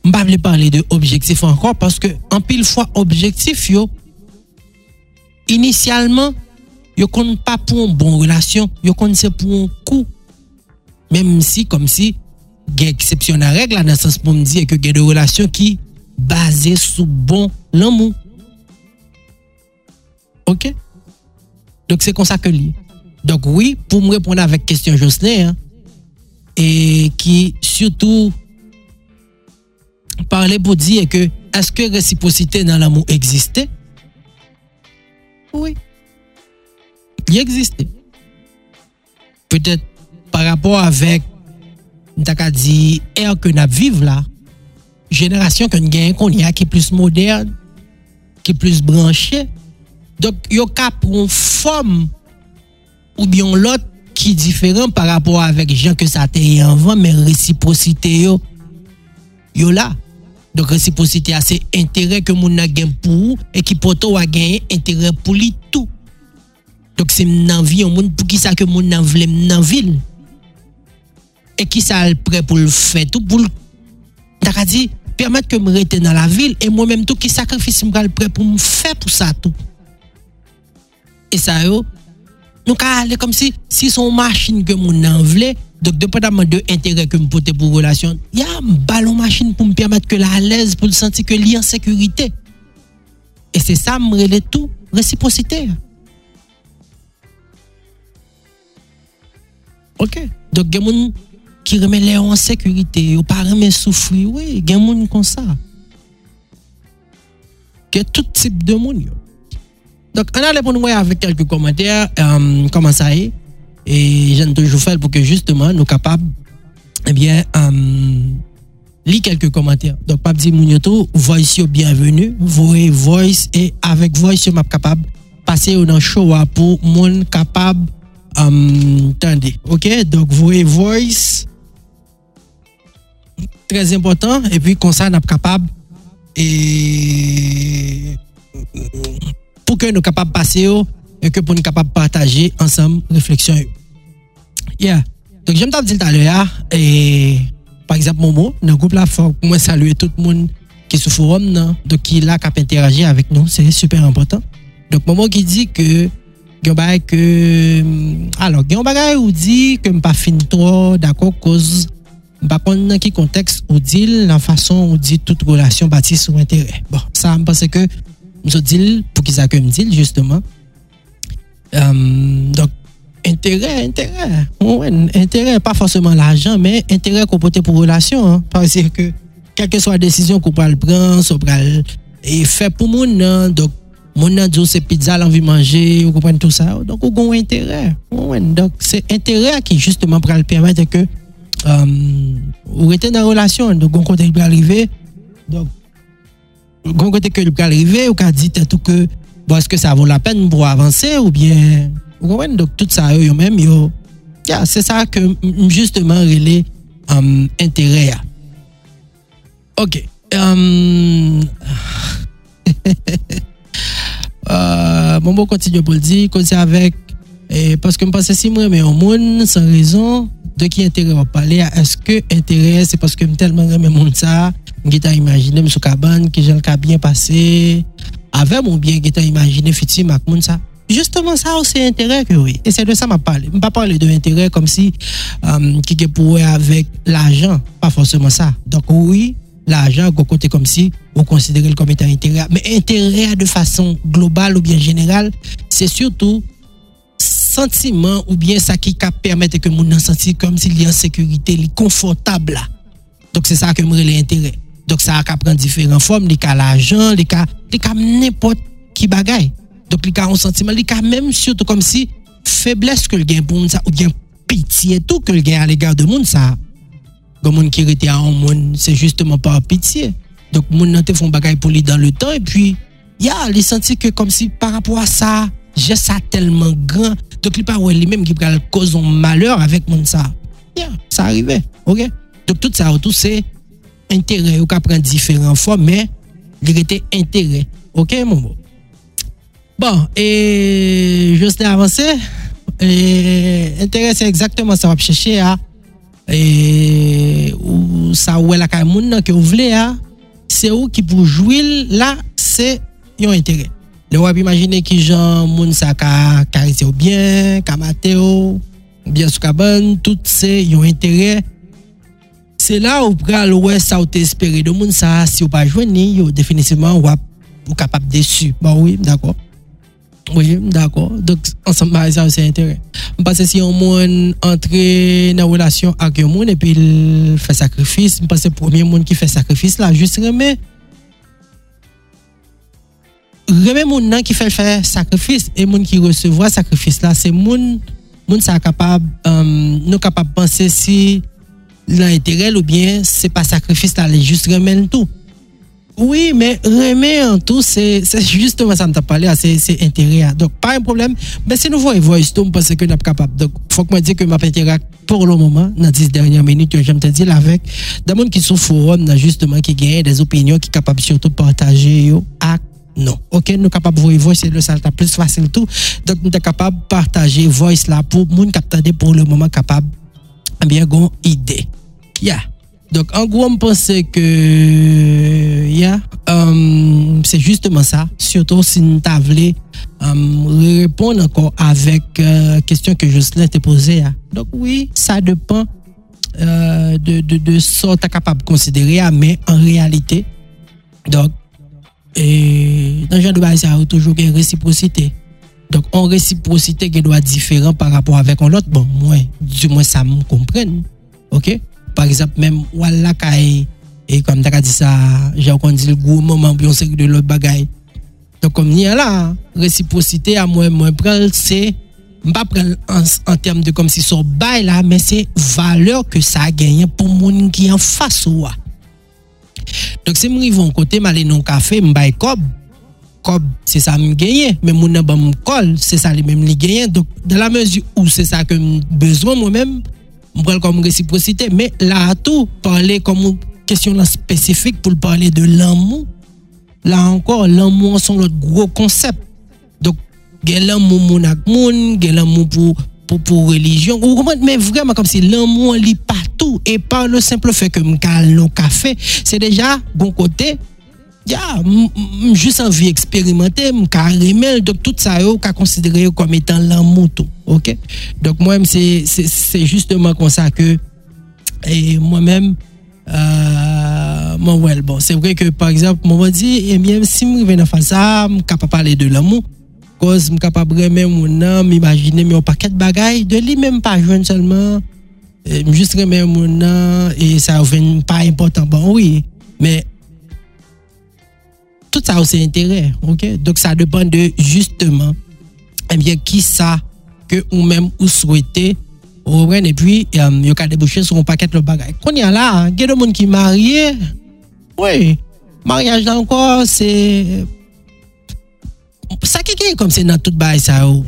Je ne vais pas parler de objectif encore parce que en pile fois objectif yo initialement yo compte pas pour une bonne relation, yo compte c'est pour un coup. Même si comme si il y a exception à règle dans le sens pour me dire que il y a des relations qui basées sur bon l'amour. OK? Donc c'est comme ça que. Donc oui, pour me répondre avec question Jocelyn hein, et qui surtout parler pour dire que est-ce que réciprocité dans l'amour existait? Oui. Il existait. Peut-être par rapport avèk, mta ka di, er ke nap vive la, jenerasyon kon gen kon ya ki plus modern, ki plus branche, dok yo ka proun fòm ou byon lot ki diferan par rapport avèk jan ke sa te yon van, men resiprosite yo, yo la. Dok resiprosite a se entere ke moun a gen pou ou, e ki poto a gen entere pou li tou. Dok se mnen vi yon moun pou ki sa ke moun nan vle mnen vil. Et qui ça prêt pour le faire tout pour le dit permettre que me rester dans la ville et moi-même tout qui sacrifice me prêt pour me faire pour ça tout. Et ça yo nous aller comme si si son machine que mon en donc, dépendamment de l'intérêt que je porte pour relation, il y a un ballon machine pour me permettre que la à l'aise, pour le sentir que est en sécurité. Et c'est ça, me tout, réciprocité. Ok. Donc, gens qui remettent les en sécurité, ou pas remettent souffrir. Oui, il y a des gens comme ça. Il y a tout type de monde. Donc, on allait pour avec quelques commentaires. Euh, comment ça est? Et j'aime toujours faire pour que justement nous capables, eh bien, euh, lire quelques commentaires. Donc, pas dire Mounioto, voice bienvenue, voyez voice et avec voice je suis capable passer dans show pour mon capable euh, attendez, ok? Donc, voyez voice très important et puis comme ça, nous capable et pour que nous capables passer et que pour nous capables partager ensemble réflexion. Yeah. Donc, j'aime dit tout à l'heure, et par exemple, Momo, dans le groupe là, faut moi saluer tout le monde qui est sur le forum, donc qui est là, qui a interagir avec nous, c'est super important. Donc, Momo qui dit que, que, alors, il y a un bagage où dit que je pas fin trop d'accord cause, par contre, dans quel contexte ou dit la façon où dit toute relation bâtie sur intérêt. Bon, ça, je pense que, je dis, pour qu'ils me dit, justement. Euh, donc, intérêt, intérêt. Ouais, intérêt, pas forcément l'argent, mais intérêt qu'on porte pour relation. Hein. Parce que, quelle que soit la décision qu'on peut prendre, on peut et fait pour mon donc mon dit c'est pizza l'envie de manger, vous comprenez tout ça. Donc on a intérêt. donc c'est intérêt qui justement pour permettre que euh, vous êtes dans la relation, donc on côté peut arriver. Donc on côté que peut arriver, ou peut dit tout que bon, est-ce que ça vaut la peine pour avancer ou bien donc tout ça, yo même, yo, c'est ça que justement relais um, intérêt. Ok. Um, uh, bon, bon, continue pour le dire, avec, et parce que je pense si moi, mais au monde, sans raison, de qui intérêt va parler, est-ce que intérêt, c'est parce que tellement aimé mon ça, je t'ai imaginé, je cabane, que j'ai bien passé, avec mon bien, je t'ai imaginé, effectivement, mon ça. justement ça aussi intérêt que oui. Et c'est de ça parle. Je ne pas parler de intérêt comme si euh, qui est pour avec l'argent. Pas forcément ça. Donc oui, l'argent, côté comme si on considère comme étant intérêt. Mais intérêt de façon globale ou bien générale, c'est surtout sentiment ou bien ça qui permet que mon sentir comme s'il est en sécurité, il est confortable. Donc c'est ça que me l'intérêt. Donc ça a prendre différentes formes, les cas l'argent, les cas les cas n'importe qui bagaille. Donc les cas un sentiment, les cas même surtout comme si faiblesse que le gain pour ça ou bien pitié tout que le gain à l'égard de monde ça. Comme monde qui était en monde, c'est justement par pitié. Donc monde n'a font bagaille pour lui dans le temps et puis il y a les sentir que comme si par rapport à ça, j'ai ça tellement grand donc, il pas lui-même qui peut cause un malheur avec mon ça. Yeah, ça arrivait. OK? Donc, tout ça autour, c'est intérêt. Ou prend différentes formes, mais il était intérêt. OK, mon mot? Bon, et juste avancer. Et intérêt, c'est exactement ça. On va chercher à. Et ou ça ou la que vous voulez, c'est où qui pour jouer là, c'est un intérêt. Le wap imagine ki jan moun karise bien, ka mate bien sou tout se yon intere. Se la ou pral wè sa ou de moun si ou pa jweni, yo definisiveman wap ou kapap desu. Ba oui, d'akor. Oui, d'akor. Dok, ansan ba, sa ou se intere. Mpase si yon moun entre nan relasyon ak yon moun, epi l fè sakrifis, mpase premier moun ki fè sakrifis la, just remè, reme moun nan ki fèl fè sakrifis, e moun ki resevwa sakrifis la, se moun, moun sa kapab, um, nou kapab panse si lan eterel ou bien se pa sakrifis la, le just remen tout. Oui, men remen tout, se justman sa mta pale a, se entere a. Dok, pa yon problem, ben se nou voye voye stoum, panse ke nap kapab. Dok, fòk mwen di ke map entere a, por lo mouman, nan dis dernyan menit, yo jem te di la vek, da moun ki sou forum nan justman ki genye des opinyon ki kapab surtout partaje yo ak non. OK, nous sommes capables de voir voice, c'est le ça plus facile tout. Donc, nous sommes capables de partager voice là pour moun capter pour le moment capable bien une idée. Yeah. Donc, en gros, on pense que yeah, um, c'est justement ça. Surtout si nous voulu um, répondre encore avec la euh, question que Jocelyn t'a posée. Hein. Donc, oui, ça dépend euh, de, de, de ce que tu es capable de considérer, mais en réalité, donc, et dans le genre de base, il y a toujours une réciprocité. Donc, en réciprocité qui doit être différent par rapport avec l'autre, bon, moi, du moins, ça me comprenne. OK? Par exemple, même, voilà, et comme tu as dit ça, j'ai dit le gros moment, puis on sait de l'autre bagaille. Donc, comme il y a là, réciprocité, à moi, moi, c'est, pas prendre en, en termes de comme si son bail là, mais c'est valeur que ça a gagné pour monde qui est en face ou donc, si je vais côté, je vais café, je vais cob. Cob, c'est ça que je gagne. Mais mon me col, c'est ça que je gagne. Donc, la mesure où c'est ça que j'ai besoin moi-même, je prends comme réciprocité. Mais là, tout, parler comme question spécifique pour parler de l'amour. Là encore, l'amour, c'est notre gros concept. Donc, il y a l'amour l'amour pour pour, pour religion. Mais vraiment, comme si l'amour lit partout. Et par le simple fait que je le café, c'est déjà bon côté. Yeah, juste envie d'expérimenter, carrément. Donc, tout ça, je considéré comme étant l'amour. OK? Donc, moi-même, c'est justement comme ça que et moi-même, euh, well, bon, c'est vrai que, par exemple, moi, je dis, eh bien, si je viens faire ça, je suis capable de parler de l'amour cause suis capable vraiment mon âme imaginer mais un paquet de bagailles de lui même pas jeune seulement. Juste remet mon âme et ça n'est pas important. Bon oui mais tout ça aussi intérêt ok? Donc ça dépend de justement eh bien qui ça que ou même ou souhaitez et puis il y a débouché sur un paquet de bagailles. Qu'on y a là il y a des gens qui mariés oui mariage encore c'est sa ki gen kom se nan tout bay sa yo,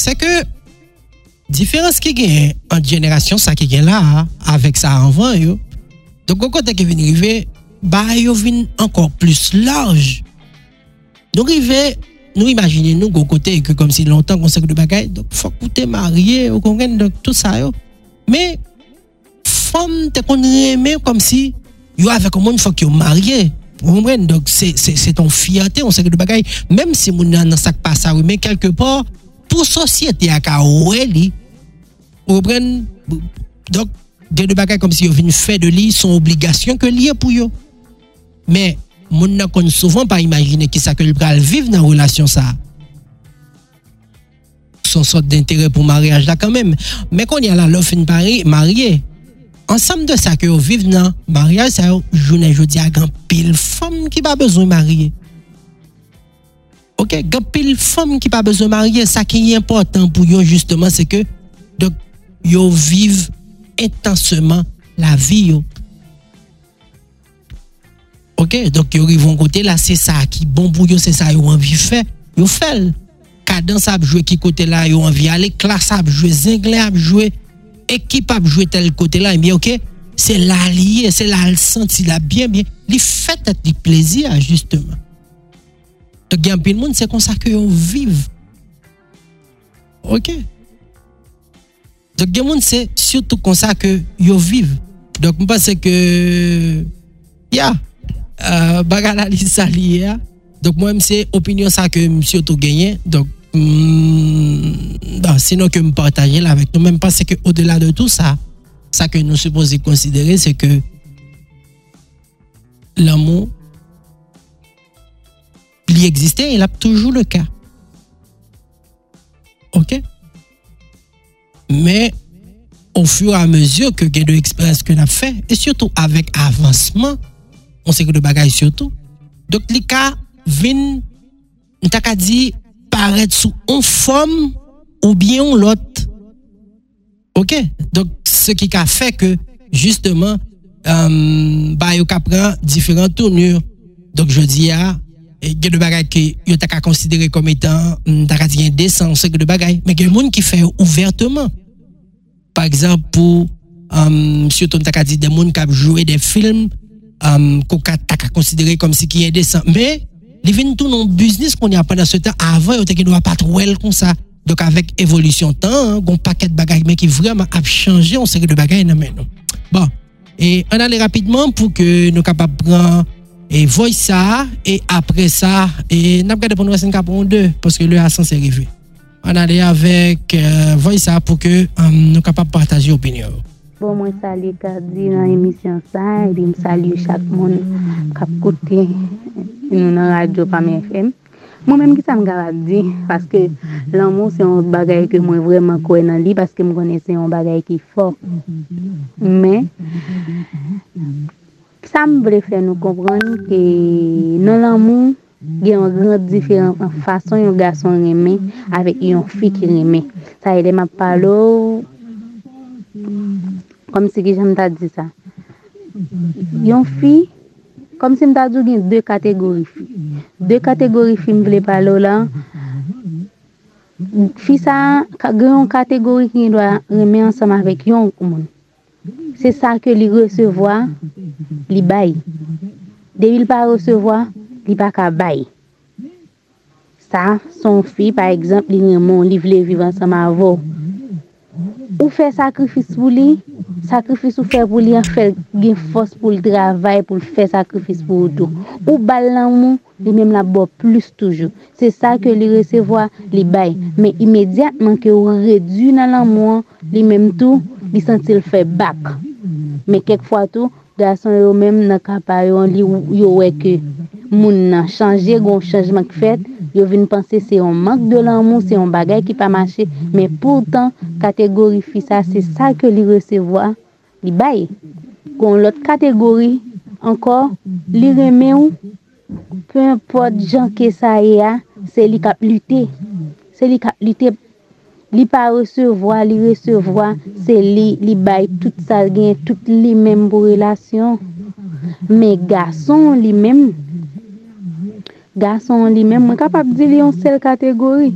se ke diferans ki gen an jenerasyon sa ki gen la, avek sa anvan yo, do kon kote ke vin rive, bay yo vin ankon plus large. Nou rive, nou imagine nou kon kote ke kom se lontan kon se kou de bagay, do fok koute marye, ou kon gen do tout sa yo. Me, fom te kon reme kom si yo avek kon moun fok yo marye. Vous comprenez? Donc, c'est ton fierté, on sait que de bagaille. Même si mon nan ça pas ça, mais quelque part, pour société à ka ouais, li, vous? Donc, des bagailles comme si vous venez faire de lui, son obligation que lié pour eux. Mais, mon n'a souvent pas imaginer qui ça que le bral vivre dans la relation ça. Son sorte d'intérêt pour mariage là quand même. Mais quand il y a la l'offre une mariée, ansam de sa ki yo viv nan, maryaj sa yo jounen jodi a gampil fom ki pa bezon marye. Ok, gampil fom ki pa bezon marye, sa ki yi important pou yo justement se ke dok, yo viv intenseman la vi yo. Ok, donk yo rivon kote la, se sa ki bon pou yo, se sa yo anvi fe, yo fel. Kadans ap jwe ki kote la, yo anvi ale, klas ap jwe, zenglen ap jwe, ekip ap jwe tel kote la, eh ebyen ok, se la liye, se la al senti la byen, eh byen, li fet at li plezi a justeman. Tok gen pil moun se konsa ke yo viv. Ok. Tok gen moun se surtout konsa ke yo viv. Dok mwen pase ke, ya, yeah. uh, baga la li sa liye ya. Dok mwen mse opinyon sa ke msio tou genyen, dok bah, sinon que me partager là avec nous même parce que au-delà de tout ça, ça que nous supposons considérer c'est que l'amour il existait, il a toujours le cas. OK? Mais au fur et à mesure que de l'expérience que a fait, et surtout avec avancement, on sait que le bagage surtout. Donc, les cas viennent, on dit, paraître sous une forme ou bien l'autre. OK? Donc, ce qui a fait que, justement, euh, bah, il prend différentes tournures. Donc, je dis, ah, il y a des bagages que yo t'a considéré comme étant t'a dit indécent c'est de bagages mais il y a des gens qui fait ouvertement par exemple pour um, surtout t'a dit des gens qui joué des films um, qu'on t'a considéré comme si qui est indécent mais ils viennent tout dans business qu'on y a pendant ce temps avant yo t'a doit pas trop comme ça donc avec évolution temps hein, un paquet de bagages mais qui vraiment a changé on que de bagages bon et on allait rapidement pour que nous capables prendre et voici ça, et après ça, et n'a pas pour nous un pour deux, parce que le ascenseur est arrivé. On allait avec euh, ça pour que um, nous capables partager opinion. Bon mwen sali kadi nan emisyon sa, e di m sali chak moun kap koute e nou nan radyo Pam FM. Mwen menm ki sa m gara di, paske lan moun se yon bagay ke mwen vreman koe nan li, paske m konen se yon bagay ki fok. Men, sa m vre fè nou kompran ke nan lan moun gen yon grand diferent an fason yon gason reme avek yon fi ki reme. Sa yon dem ap palo... kom se ki jan mta di sa. Yon fi, kom se mta djou gen de kategori fi. De kategori fi m vle palo la, fi sa gen yon kategori ki yon dwa reme ansam avek yon moun. Se sa ke li resevoa, li bay. De vil pa resevoa, li pa ka bay. Sa, son fi, par exemple, li remon, li vle vivan sa ma vo. Ou fè sakrifis pou li, sakrifis ou fè pou li an fè gen fos pou l travay pou l fè sakrifis pou ou tou. Ou bal nan moun, li mèm la bo plus toujou. Se sa ke li resevoa, li bay. Men imediatman ke ou redu nan lan moun, li mèm tou, li sentil fè bak. Men kek fwa tou, gason yo menm nan kampayon li yo weke moun nan chanje gon chanjman ki fet, yo vin panse se yon mank de lan moun, se yon bagay ki pa mache, men pourtant kategori fi sa, se sa ke li resevoa, li baye. Kon lot kategori, ankor, li reme ou, pe import jan ke sa e a, se li kap lute, se li kap lute pou. Li pa resevwa, li resevwa, se li, li bay tout sa gen, tout li menm pou relasyon. Me gason li menm, gason li menm, mwen kapap di li yon sel kategori.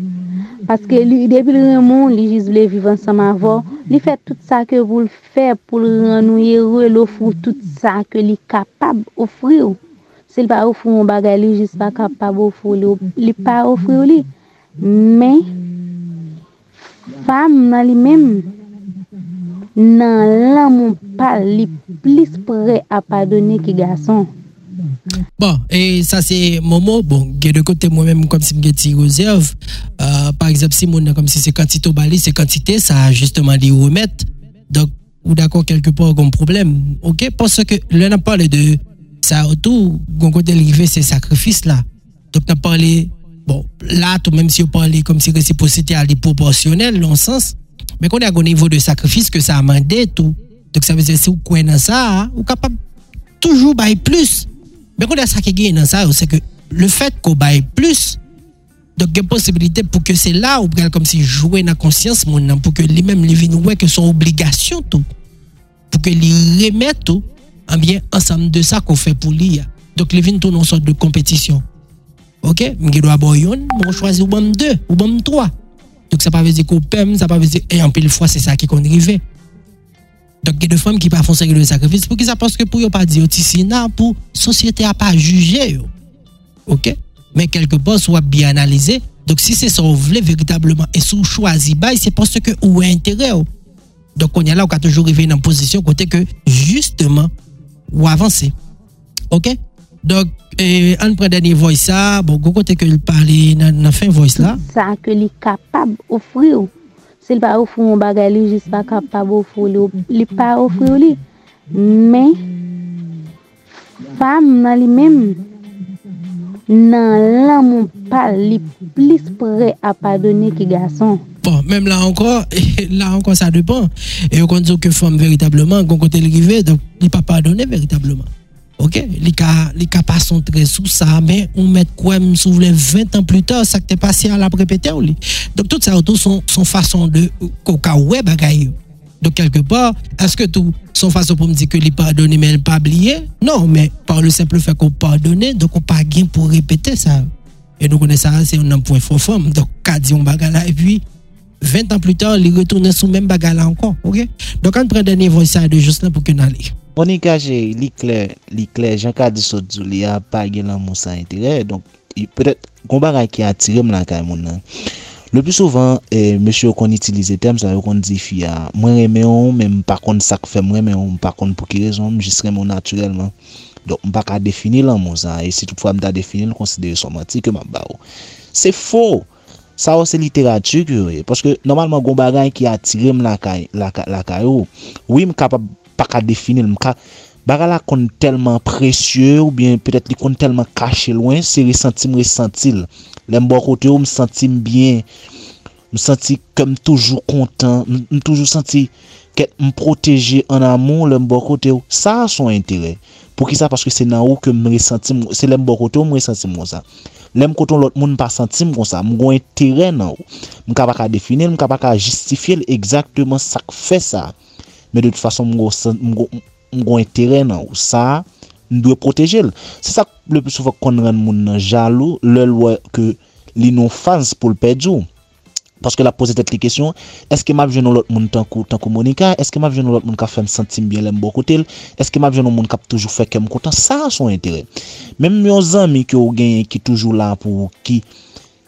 Paske li, depil remon, li jiz vle vivan sa ma vo, li fè tout sa ke vou l fe pou l renouye rè l ofrou tout sa ke li kapab ofri ou. Se li pa ofrou mwen bagay, li jiz pa kapab ofrou li, li pa ofrou li. Men, fam nan li mem nan lan moun pal li plis pre apadone ki gason. Bon, e sa se momo, bon, gen de kote mwen mwen kom si mwen gen ti rezerv, euh, par exemple si moun nan kom si se kantite ou bali, se kantite, sa justement li remet, donk ou d'akon kelkepo ou gon problem, ok, pwos ke lè nan pale de sa otou, gon kote li ve se sakrifis la, donk nan pale bon, là, tout même si on parlait comme si réciprocité à proportionnelle, dans le sens, mais qu'on est au niveau de sacrifice que ça a demandé tout. Donc, ça veut dire, si vous croyez dans ça, hein, vous capable toujours bailler plus. Mais qu'on a ça qui est dans ça, c'est que le fait qu'on baille plus, donc il y a possibilité pour que c'est là où comme si jouer dans la conscience pour que lui-même les ouais que son obligation tout pour que les remettent tout en bien ensemble de ça qu'on fait pour lui donc les vins tout dans une sorte de compétition OK? Je dois boyon on choisir ou bon deux ou bon trois donc ça pas veut dire qu'on pème ça pas veut dire et en pile fois c'est ça qui qu'on arrive donc, il y a des femmes qui ne font pas de sacrifice pour qu'ils parce que pour ne pas dire ici, pour la société n'a pas jugé. OK? Mais quelque part, soit bien analysé. Donc, si c'est ça, vous voulez véritablement et si vous choisissez, c'est parce que vous avez intérêt. Donc, on est là, on a toujours arrivé dans une position côté que justement, ou avancer. OK? Dok, eh, an pre denye voice sa, bon, go kote ke l pale nan, nan fin voice la. Sa ke li kapab ofri ou. Se l pa ofri ou bagay li, jis pa kapab ofri ou li. Li pa ofri ou li. Men, fam nan li men, nan lan moun pal li plis pre apadone ki gason. Bon, menm la ankon, la ankon sa depan. E yo kondzo ke fam veritableman, kon kote li rive, li pa padone veritableman. Ok, les cas, les cas pas sont très sous ça, mais on met quoi, sous 20 ans plus tard, ça que t'es passé à la répéter. Donc, tout ça autour sont, son façon de, coca web Donc, quelque part, est-ce que tout, son façon pour me dire que les pardonner, mais pas oublier? Non, mais par le simple fait qu'on pardonne, donc on pas gain pour répéter ça. Et donc, on est ça, c'est un point fort forme. Donc, qu'a dit on bagala, et puis, 20 ans plus tard, il retourne sous même bagala encore. Ok? Donc, on prend dernier voice de juste là pour qu'on aille. Monika Onikache li kler, li kler, jan ka di sot zou li a pa gen lan moun sa entere, donk, petet, konbara ki atire m lan kay moun nan. Le pi souvan, eh, mèche yo kon itilize tem, sa yo kon di fi a, mwen reme yon, men m pa kon sak fe, mwen reme yon, m pa kon pou ki rezon, m jist reme yon naturelman. Donk, m pa ka defini lan moun sa, e si tout fwa m da defini, l konsidere son mati ke m ap ba ou. Se fo! Sa ou se literatü ki yo e, poske normalman kon konbara ki atire m lan kay, la, la, la kay ou, oui m kapab, pa ka definil. Mka baga la kon telman presye ou bien petet li kon telman kache lwen, se resentim resentil. Lem bo kote ou m sentim bien, m senti kem toujou kontan, m, m toujou senti ket m proteje an amon lem bo kote ou. Sa son entere. Pou ki sa, paske se nan ou ke m resentim, se lem bo kote ou m resentim kon sa. Lem koton lot moun pa sentim kon sa, m gwen entere nan ou. M ka pa ka definil, mwen ka pa ka justifil exactement sak fe sa. men de tout fason mgon eteren nan ou sa, mdwe l. Se sa le plus soufak kon ren moun nan jalou, lèl wè ke li nou fans pou l l'pedjou. Paske la pose tet li kesyon, eske map jenon lot moun tankou tankou Monika, eske map jenon lot moun ka fèm sentim bien lèm bokotel, eske map jenon moun kap toujou fè kem kontan, sa son entere. Mem yon zami ki ou genye ki toujou la pou ki,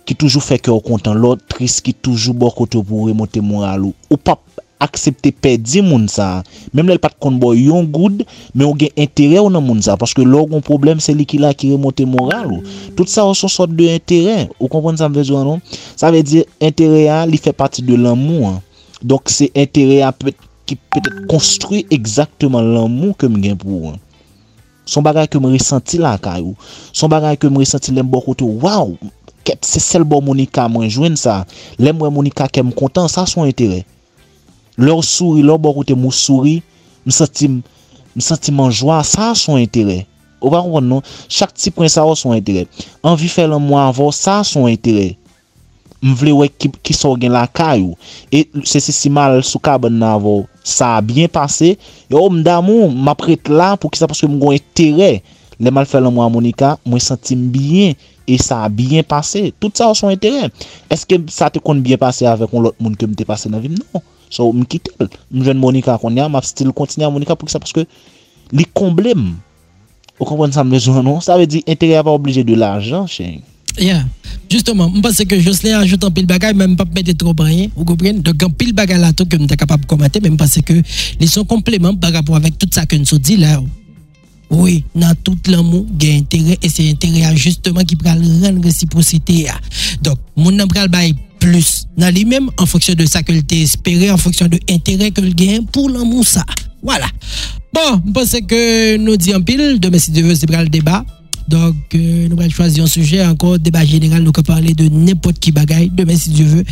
ki toujou fè kem kontan lot, tris ki toujou bokotel pou remote moun alou, ou pap aksepte pe di moun sa. Mem lèl pat kon bo yon goud, men ou gen entere ou nan moun sa. Paske lò yon problem se li ki la ki remote moral ou. Tout sa ou son sort de entere. Ou kompon sa mvezou anon? Sa ve di entere a li fe pati de l'amou. Donk se entere a pet, ki petet konstruy ekzaktman l'amou ke m gen pou. Son bagay ke m resenti la kay ou. Son bagay ke m resenti lèm bo kote. Waw! Kep se sel bo monika mwen jwen sa. Lèm mwen monika kem kontan sa son entere. Lor souri, lò bo kote mou souri, m msantim, msantim anjwa, sa son entere. Ou pa kon non, chak ti pren sa ou son entere. Anvi fè lan mou avò, sa son entere. M vle wè ki, ki so gen la kayou. E se se si mal sou kaban nan avò, sa a bien pase. Yo m damou, m apret la pou ki sa paske m mgon entere. Le mal fè lan mou amonika, mwen senti m bien. E sa a bien pase. Tout sa ou son entere. Eske sa te kon bien pase avè kon lot moun ke m te pase nan vim? Non. So, m kitel, m jwen Monika kon ya, m ap stil kontine a Monika pou ki sa, paske li komblem. Ou kompon sa m bezon non? Sa ve di, entere avan oblije de l'ajan, chen. Yeah, justement, m pase ke Jocelyn ajoute an pil bagay, men m pa pwede tro banyen, ou kompren? Dok an pil bagay la to ke m te kapab komate, men m pase ke li son kompleman par rapport avek tout sa ke n so di la ou. Oui, dans tout l'amour, il y a intérêt et c'est intérêt justement qui prend rendre réciprocité. Donc, mon n'a pral bail plus dans lui-même en fonction de sa qualité espérée, en fonction de l'intérêt que le gagne pour l'amour ça. Voilà. Bon, je pense que nous disons pile, demain si Dieu veut, c'est le débat. Donc, euh, nous allons choisir un sujet, encore débat général, nous allons parler de n'importe qui bagaille, demain si Dieu veut.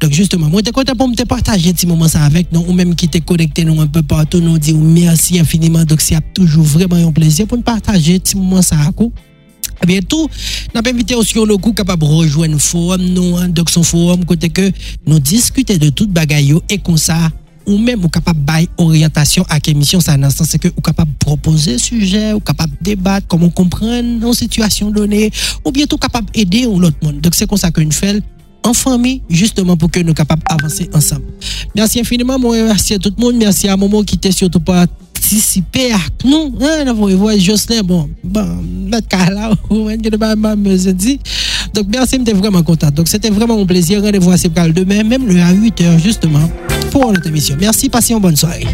Donc, justement, moi, je content pour me partager ce moment ça avec nous, ou même qui t'es connecté nous un peu partout, nous dire merci infiniment. Donc, c'est toujours vraiment un plaisir pour nous partager ce moment ça avec vous. Bientôt, nous avons invité aussi le coup capable de rejoindre le forum, nous, hein, donc son forum, côté que nous discuter de tout bagaille et comme ça, ou même ou capable de orientation à l'émission ça dans sens que ou capable proposer sujet ou capable débattre comment comprendre une situation donnée ou bientôt capable aider l'autre monde donc c'est comme ça nous faisons en famille, justement pour que nous capables d'avancer ensemble. Merci infiniment, moi, merci à tout le monde, merci à Momo qui était surtout participer à nous. Hein, vous voyez, Jocelyn, bon, bon, notre cas là, me dit. Donc, merci, j'étais vraiment content. Donc, c'était vraiment un plaisir. Rendez-vous à Sébral demain, même le à 8h, justement pour notre émission. Merci, passez une bonne soirée.